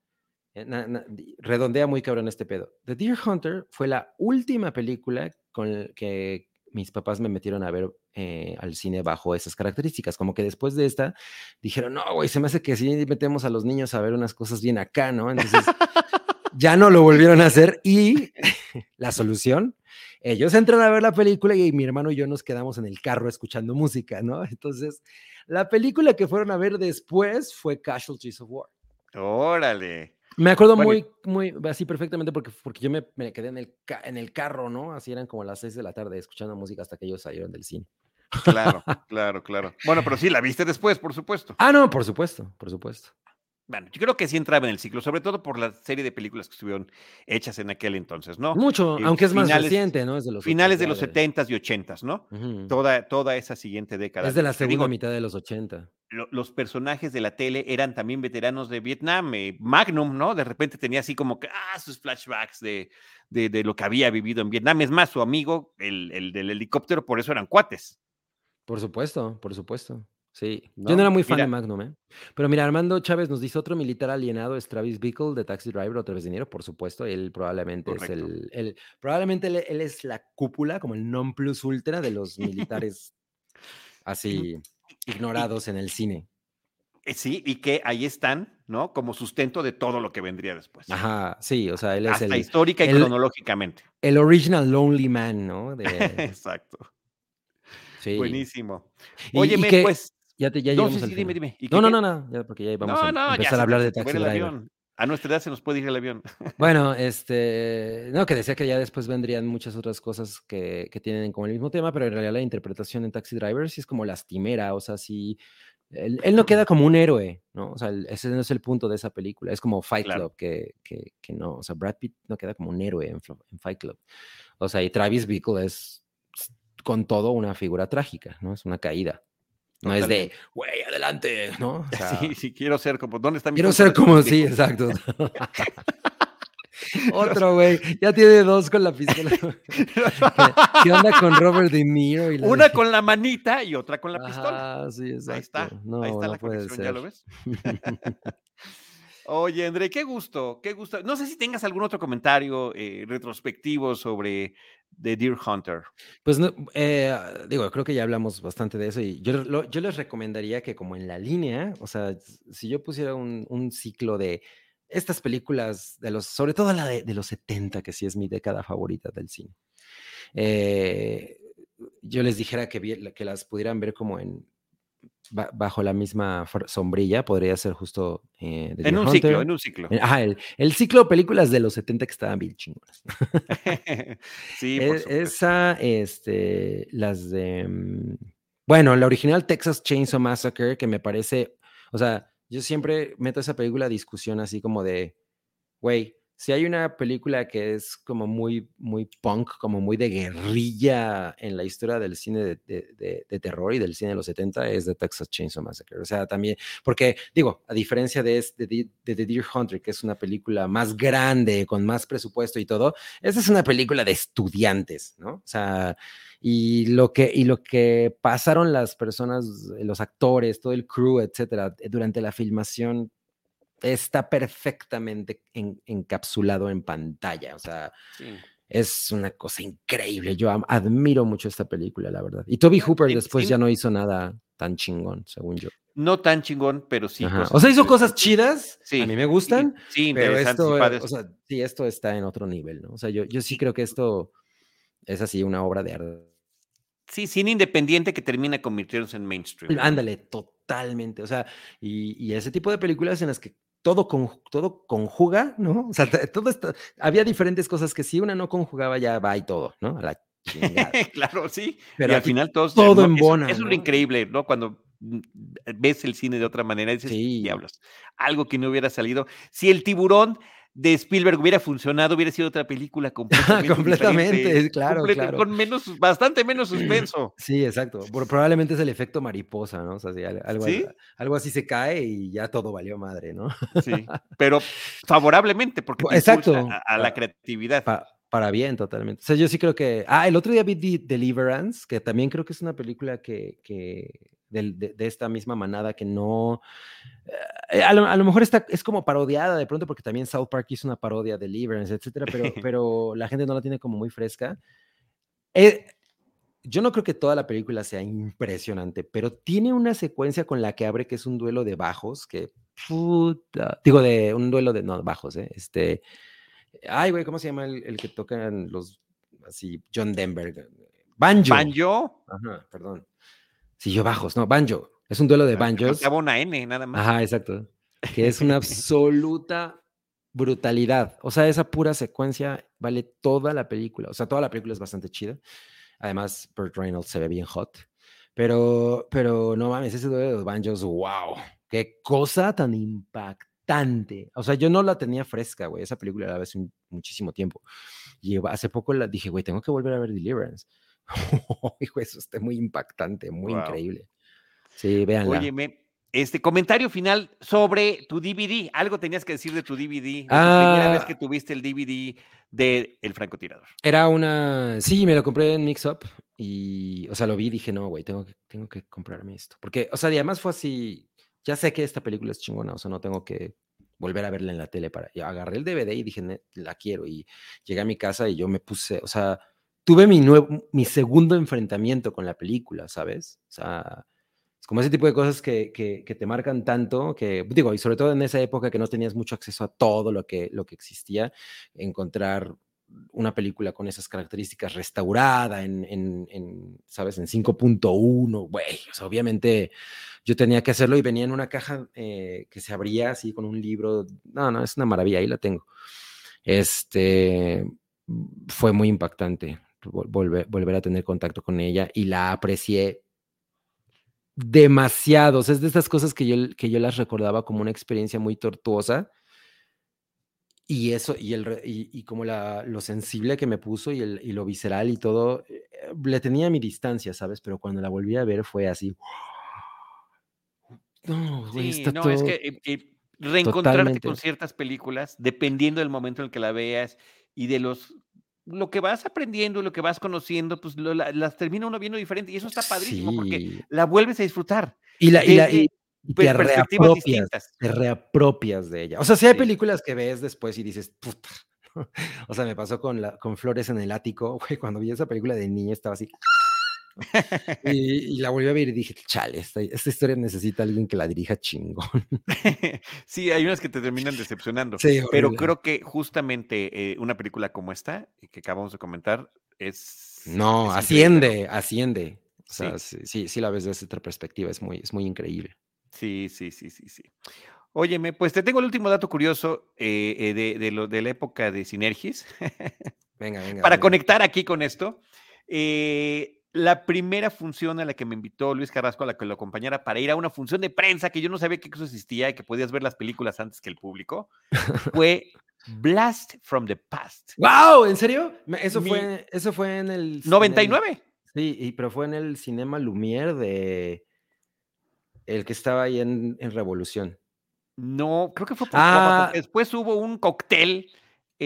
na- na- di- redondea muy cabrón este pedo. The Deer Hunter fue la última película con el que mis papás me metieron a ver eh, al cine bajo esas características. Como que después de esta dijeron, no, güey, se me hace que sí metemos a los niños a ver unas cosas bien acá, ¿no? Entonces ya no lo volvieron a hacer y la solución ellos entran a ver la película y mi hermano y yo nos quedamos en el carro escuchando música, ¿no? Entonces, la película que fueron a ver después fue Casualties of War. Órale. Me acuerdo muy, muy, así perfectamente porque, porque yo me, me, quedé en el, en el carro, ¿no? Así eran como las seis de la tarde escuchando música hasta que ellos salieron del cine. Claro, claro, claro. Bueno, pero sí, la viste después, por supuesto. Ah, no, por supuesto, por supuesto. Bueno, yo creo que sí entraba en el ciclo, sobre todo por la serie de películas que estuvieron hechas en aquel entonces, ¿no? Mucho, eh, aunque es más reciente, ¿no? Es de los finales de los 70s y 80s, ¿no? toda, toda esa siguiente década. Es de la segunda mitad de los 80. los personajes de la tele eran también veteranos de Vietnam. Eh, Magnum, ¿no? De repente tenía así como que, ah, sus flashbacks de, de, lo que había vivido en Vietnam. Es más, su amigo, el, el del helicóptero, por eso eran cuates. Por supuesto, por supuesto. Sí, yo no era muy fan de Magnum, ¿eh? Pero mira, Armando Chávez nos dice otro militar alienado es Travis Bickle de Taxi Driver, otra vez dinero, por supuesto. Él probablemente es el, el probablemente él, es la cúpula, como el non plus ultra de los militares así ignorados en el cine. Eh, sí, y que ahí están, ¿no? Como sustento de todo lo que vendría después. Ajá, sí, o sea, él es Hasta histórica y cronológicamente. El original Lonely Man, ¿no? Exacto. Sí. Buenísimo. Oye, pues ya te ya no, sí, sí, dime, dime. No, no, no, no, ya porque ya vamos a empezar a hablar de Taxi Driver. A nuestra edad se nos puede ir el avión. Bueno, este, no, que decía que ya después vendrían muchas otras cosas que, que tienen como el mismo tema, pero en realidad la interpretación en Taxi Driver sí es como lastimera, o sea, sí, él, él no queda como un héroe, ¿no? O sea, ese no es el punto de esa película, es como Fight Club, que, que, que, no, o sea, Brad Pitt no queda como un héroe en, en Fight Club. O sea, y Travis Bickle es con todo una figura trágica, ¿no? Es una caída. No es de, güey, adelante, ¿no? sí, sí, quiero ser como, ¿dónde está mi Quiero ser como, sí, exacto. Otro, güey. Ya tiene dos con la pistola. ¿Qué, onda con Robert De Niro? Y Una con la manita y otra con la pistola. Ah, sí, exacto. Ahí está. ahí está la conexión, ¿ya lo ves? Oye, André, qué gusto, qué gusto. No sé si tengas algún otro comentario eh, retrospectivo sobre The Deer Hunter. Pues eh, digo, creo que ya hablamos bastante de eso y yo, yo les recomendaría que como en la línea, o sea, si yo pusiera un, ciclo de estas películas, de los, sobre todo la de, los 70, que sí es mi década favorita del cine, eh, yo les dijera que, que las pudieran ver como en bajo la misma sombrilla, podría ser justo eh, en un ciclo, en un ciclo. Ajá, el, ciclo de películas de los 70 que estaban bien chingonas. sí, por e, Esa, este, las de, mm, bueno, la original Texas Chainsaw Massacre, que me parece, o sea, yo siempre meto esa película a discusión así como de, güey, si hay una película que es como muy, muy punk, como muy de guerrilla en la historia del cine de, terror y del cine de los 70, es The Texas Chainsaw Massacre. O sea, también, porque digo, a diferencia de, de, The Deer Hunter, que es una película más grande, con más presupuesto y todo, esta es una película de estudiantes, ¿no? O sea, y lo que, y lo que pasaron las personas, los actores, todo el crew, etcétera, durante la filmación está perfectamente encapsulado en pantalla. O sea, es una cosa increíble. Yo admiro mucho esta película, la verdad. Y Toby Hooper después ya no hizo nada tan chingón, según yo. No tan chingón, pero sí. O sea, hizo cosas chidas. Sí. A mí me gustan. Sí, pero esto, o sea, sí, esto está en otro nivel, ¿no? O sea, yo, yo sí creo que esto es así una obra de arte. Sí, cine independiente que termina convirtiéndose en mainstream. Ándale, totalmente. O sea, y, y, ese tipo de películas en las que todo, con, todo conjuga, ¿no? O sea, todo esto, había diferentes cosas que si una no conjugaba ya va y todo, ¿no? claro, sí. Pero al final todo en bona. Es, es lo increíble, ¿no? Cuando ves el cine de otra manera, dices, sí. diablos, algo que no hubiera salido. Si el tiburón de Spielberg hubiera funcionado, hubiera sido otra película completamente, completamente claro, claro, Con menos, bastante menos suspenso. Sí, exacto. Probablemente es el efecto mariposa, ¿no? O sea, algo, algo así se cae y ya todo valió madre, ¿no? Sí, pero favorablemente, porque te exacto. A, la creatividad. para bien, totalmente. O sea, yo sí creo que. Ah, el otro día vi Deliverance, que también creo que es una película que, que de, esta misma manada que no... Eh, a, lo, mejor está, es como parodiada de pronto porque también South Park hizo una parodia de Deliverance, etcétera, pero, pero la gente no la tiene como muy fresca. Eh, yo no creo que toda la película sea impresionante, pero tiene una secuencia con la que abre que es un duelo de bajos, que digo de un duelo de no bajos, ¿eh? este, ay güey, ¿cómo se llama el, el que tocan los así, John Denver. Banjo. Banjo. Ajá, perdón. Sí, yo bajos, no, Banjo. Es un duelo de banjos. Acaba una N, nada más. Ajá, exacto. Que es una absoluta brutalidad. O sea, esa pura secuencia vale toda la película. O sea, toda la película es bastante chida. Además, Burt Reynolds se ve bien hot. Pero, pero no mames, ese duelo de los banjos, wow. Qué cosa tan impactante. O sea, yo no la tenía fresca, güey. Esa película la ves muchísimo tiempo. Y hace poco la dije, güey, tengo que volver a ver Deliverance. Hijo, eso está muy impactante, muy increíble. Sí, véanla. Óyeme, este comentario final sobre tu DVD. Algo tenías que decir de tu DVD. La primera vez ah. que tuviste el DVD de El francotirador. Era una. Sí, me lo compré en Mix Up y, o sea, lo vi y dije, no, güey, tengo que, tengo que comprarme esto. Porque, o sea, además fue así. Ya sé que esta película es chingona, o sea, no tengo que volver a verla en la tele para. Y agarré el DVD y dije, la quiero. Y llegué a mi casa y yo me puse, o sea, tuve mi, nuevo, mi segundo enfrentamiento con la película, ¿sabes? O sea es como ese tipo de cosas que, que, te marcan tanto, que digo, y sobre todo en esa época que no tenías mucho acceso a todo lo que, lo que existía, encontrar una película con esas características restaurada en, en, en ¿sabes? En 5.1, güey, o sea, obviamente yo tenía que hacerlo y venía en una caja eh, que se abría así con un libro, no, no, es una maravilla, ahí la tengo. Este, fue muy impactante volver, volver a tener contacto con ella y la aprecié demasiados. Es de estas cosas que yo, que yo las recordaba como una experiencia muy tortuosa. Y eso, y, el, y, como la, lo sensible que me puso y, el, y lo visceral y todo, le tenía mi distancia, ¿sabes? Pero cuando la volví a ver fue así. No, no es que eh, eh, reencontrarte con ciertas películas, dependiendo del momento en el que la veas y de los lo que vas aprendiendo, lo que vas conociendo, pues las termina uno viendo diferente y eso está padrísimo porque la vuelves a disfrutar. Y, la, y, te, reapropias, te reapropias de ella. O sea, si hay películas que ves después y dices, puta. O sea, me pasó con, la, con Flores en el ático, güey, cuando vi esa película de niña estaba así. y, la volví a ver y dije, chale, esta, historia necesita alguien que la dirija chingón. sí, hay unas que te terminan decepcionando. pero creo que justamente eh, una película como esta, que acabamos de comentar, es. No, asciende, asciende. O sea, sí. sí. la ves desde otra perspectiva, es muy, es muy increíble. Sí, sí, sí, sí, sí. Óyeme, pues te tengo el último dato curioso eh, eh, de, de, lo, de la época de Sinergis. venga, venga. Para conectar aquí con esto. Eh, la primera función a la que me invitó Luis Carrasco a la que lo acompañara para ir a una función de prensa que yo no sabía que eso existía y que podías ver las películas antes que el público fue Blast from the Past. ¡Wow! ¿En serio? Eso, fue, eso fue en el... 99. sí, pero fue en el Cinema Lumière de... El que estaba ahí en, Revolución. No, creo que fue por ah, después hubo un cóctel.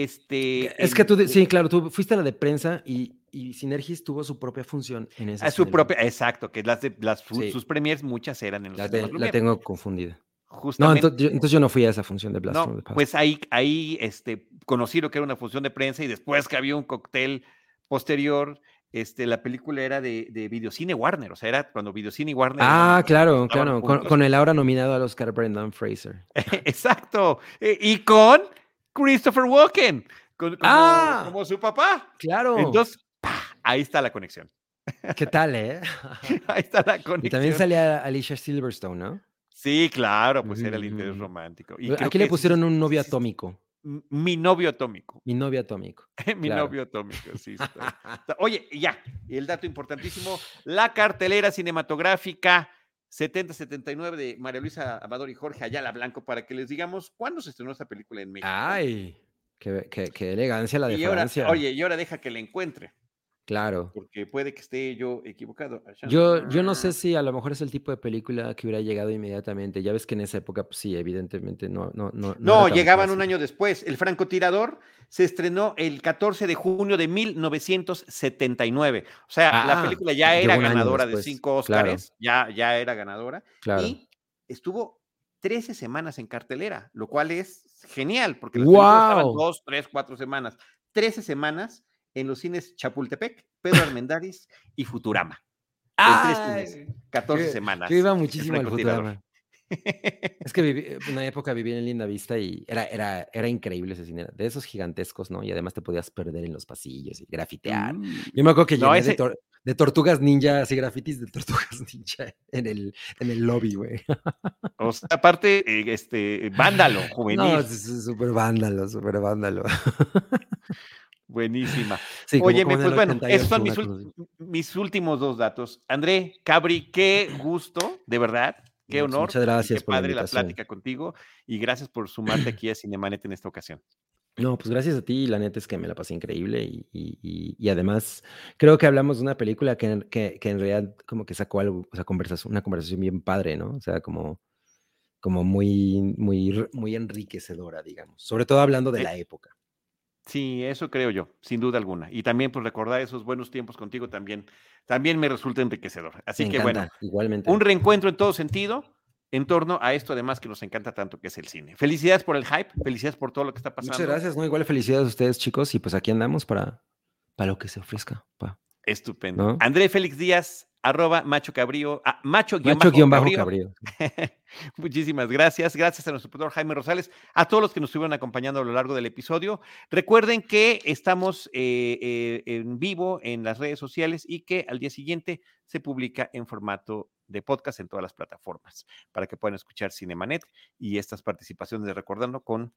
Este, es que tú, sí, claro, tú fuiste a la de prensa y, y Synergis tuvo su propia función en esa. su propia, exacto, que las, de, las sus premiers muchas eran en los la, la tengo confundida. Justamente, no, entonces yo, no fui a esa función de Blast no, Pues ahí, ahí este, conocí lo que era una función de prensa y después que había un cóctel posterior, este, la película era de, de Videocine Warner, o sea, era cuando Videocine Warner. Ah, claro, claro, con, el ahora nominado al Oscar Brendan Fraser. Exacto, e, y con Christopher Walken. Como, ah, como su papá. Claro. Entonces, Ahí está la conexión. ¿Qué tal, eh? Ahí está la conexión. Y también salía Alicia Silverstone, ¿no? Sí, claro, pues era el interés mm. romántico. Aquí le pusieron un novio atómico. Mi novio atómico. Mi novio atómico. Mi novio atómico, sí. Oye, ya, y el dato importantísimo, la cartelera cinematográfica 70-79 de María Luisa Amador y Jorge Ayala Blanco, para que les digamos cuándo se estrenó esta película en México. Ay, qué, qué elegancia la diferencia. oye, y ahora deja que la encuentre. Claro. Porque puede que esté yo equivocado. Yo, yo no sé si a lo mejor es el tipo de película que hubiera llegado inmediatamente. Ya ves que en esa época, pues sí, evidentemente no. No, no, no, llegaban un año después. El francotirador se estrenó el 14 de junio de 1979. O sea, la ah, película ya era ganadora de cinco Oscars, ya, ya era ganadora. Claro. Y estuvo 13 semanas en cartelera, lo cual es genial, porque las estaban dos, tres, cuatro semanas. 13 semanas en los cines Chapultepec, Pedro Armendáriz y Futurama. ¡Ah! 14 semanas. Yo iba muchísimo al Futurama. Es que viví, una época viví en Linda Vista y era, era, era increíble ese cine, de esos gigantescos, ¿no? Y además te podías perder en los pasillos y grafitear. Mm. Yo me acuerdo que No, ese- de, tor- de tortugas ninja, así grafitis de tortugas ninja en el, en el lobby, güey. O sea, aparte, eh, este, vándalo, juvenil. No, súper vándalo, súper vándalo. Buenísima. Sí, en pues bueno, 88, esos son mis, mis últimos dos datos. André, Cabri, qué gusto, de verdad, qué No, honor. muchas gracias Qué por padre la, plática contigo y gracias por sumarte aquí a Cinemanet en esta ocasión. No, pues gracias a ti, la neta es que me la pasé increíble y, y- y- y además creo que hablamos de una película que, en- que, que en realidad como que sacó algo, o sea, conversación, una conversación bien padre, ¿no? O sea, como, como muy, muy, muy enriquecedora, digamos, sobre todo hablando de Eh, la época. Sí, eso creo yo, sin duda alguna. Y también pues recordar esos buenos tiempos contigo también, también me resulta enriquecedor. Así Me que bueno, igualmente. un reencuentro en todo sentido en torno a esto además que nos encanta tanto que es el cine. Felicidades por el hype, felicidades por todo lo que está pasando. Muchas gracias, ¿no? Igual felicidades a ustedes, chicos, y pues aquí andamos para, para lo que se ofrezca. pa. Estupendo. ¿No? André Félix Díaz, arroba macho cabrío, ah, macho guion Macho bajo guion cabrío. Muchísimas gracias. Gracias a nuestro productor Jaime Rosales, a todos los que nos estuvieron acompañando a lo largo del episodio. Recuerden que estamos eh, eh, en vivo en las redes sociales y que al día siguiente se publica en formato de podcast en todas las plataformas para que puedan escuchar Cinemanet y estas participaciones de Recordando con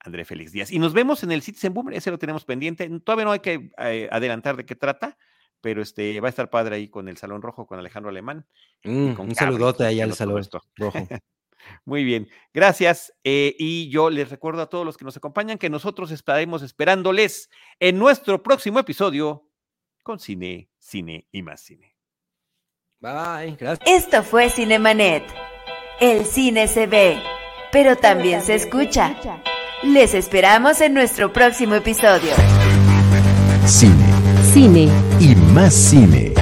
André Félix Díaz. Y nos vemos en el Citizen Boom, ese lo tenemos pendiente. Todavía no hay que eh, adelantar de qué trata, pero este va a estar padre ahí con el Salón Rojo, con Alejandro Alemán. Mm, con un Cabri, saludote ahí al salón esto. rojo. Muy bien, gracias. eh, y yo les recuerdo a todos los que nos acompañan que nosotros estaremos esperándoles en nuestro próximo episodio con cine, cine y más cine. Bye, gracias. Esto fue Cinemanet. El cine se ve, pero también se escucha. Les esperamos en nuestro próximo episodio. Cine Cine. y más cine.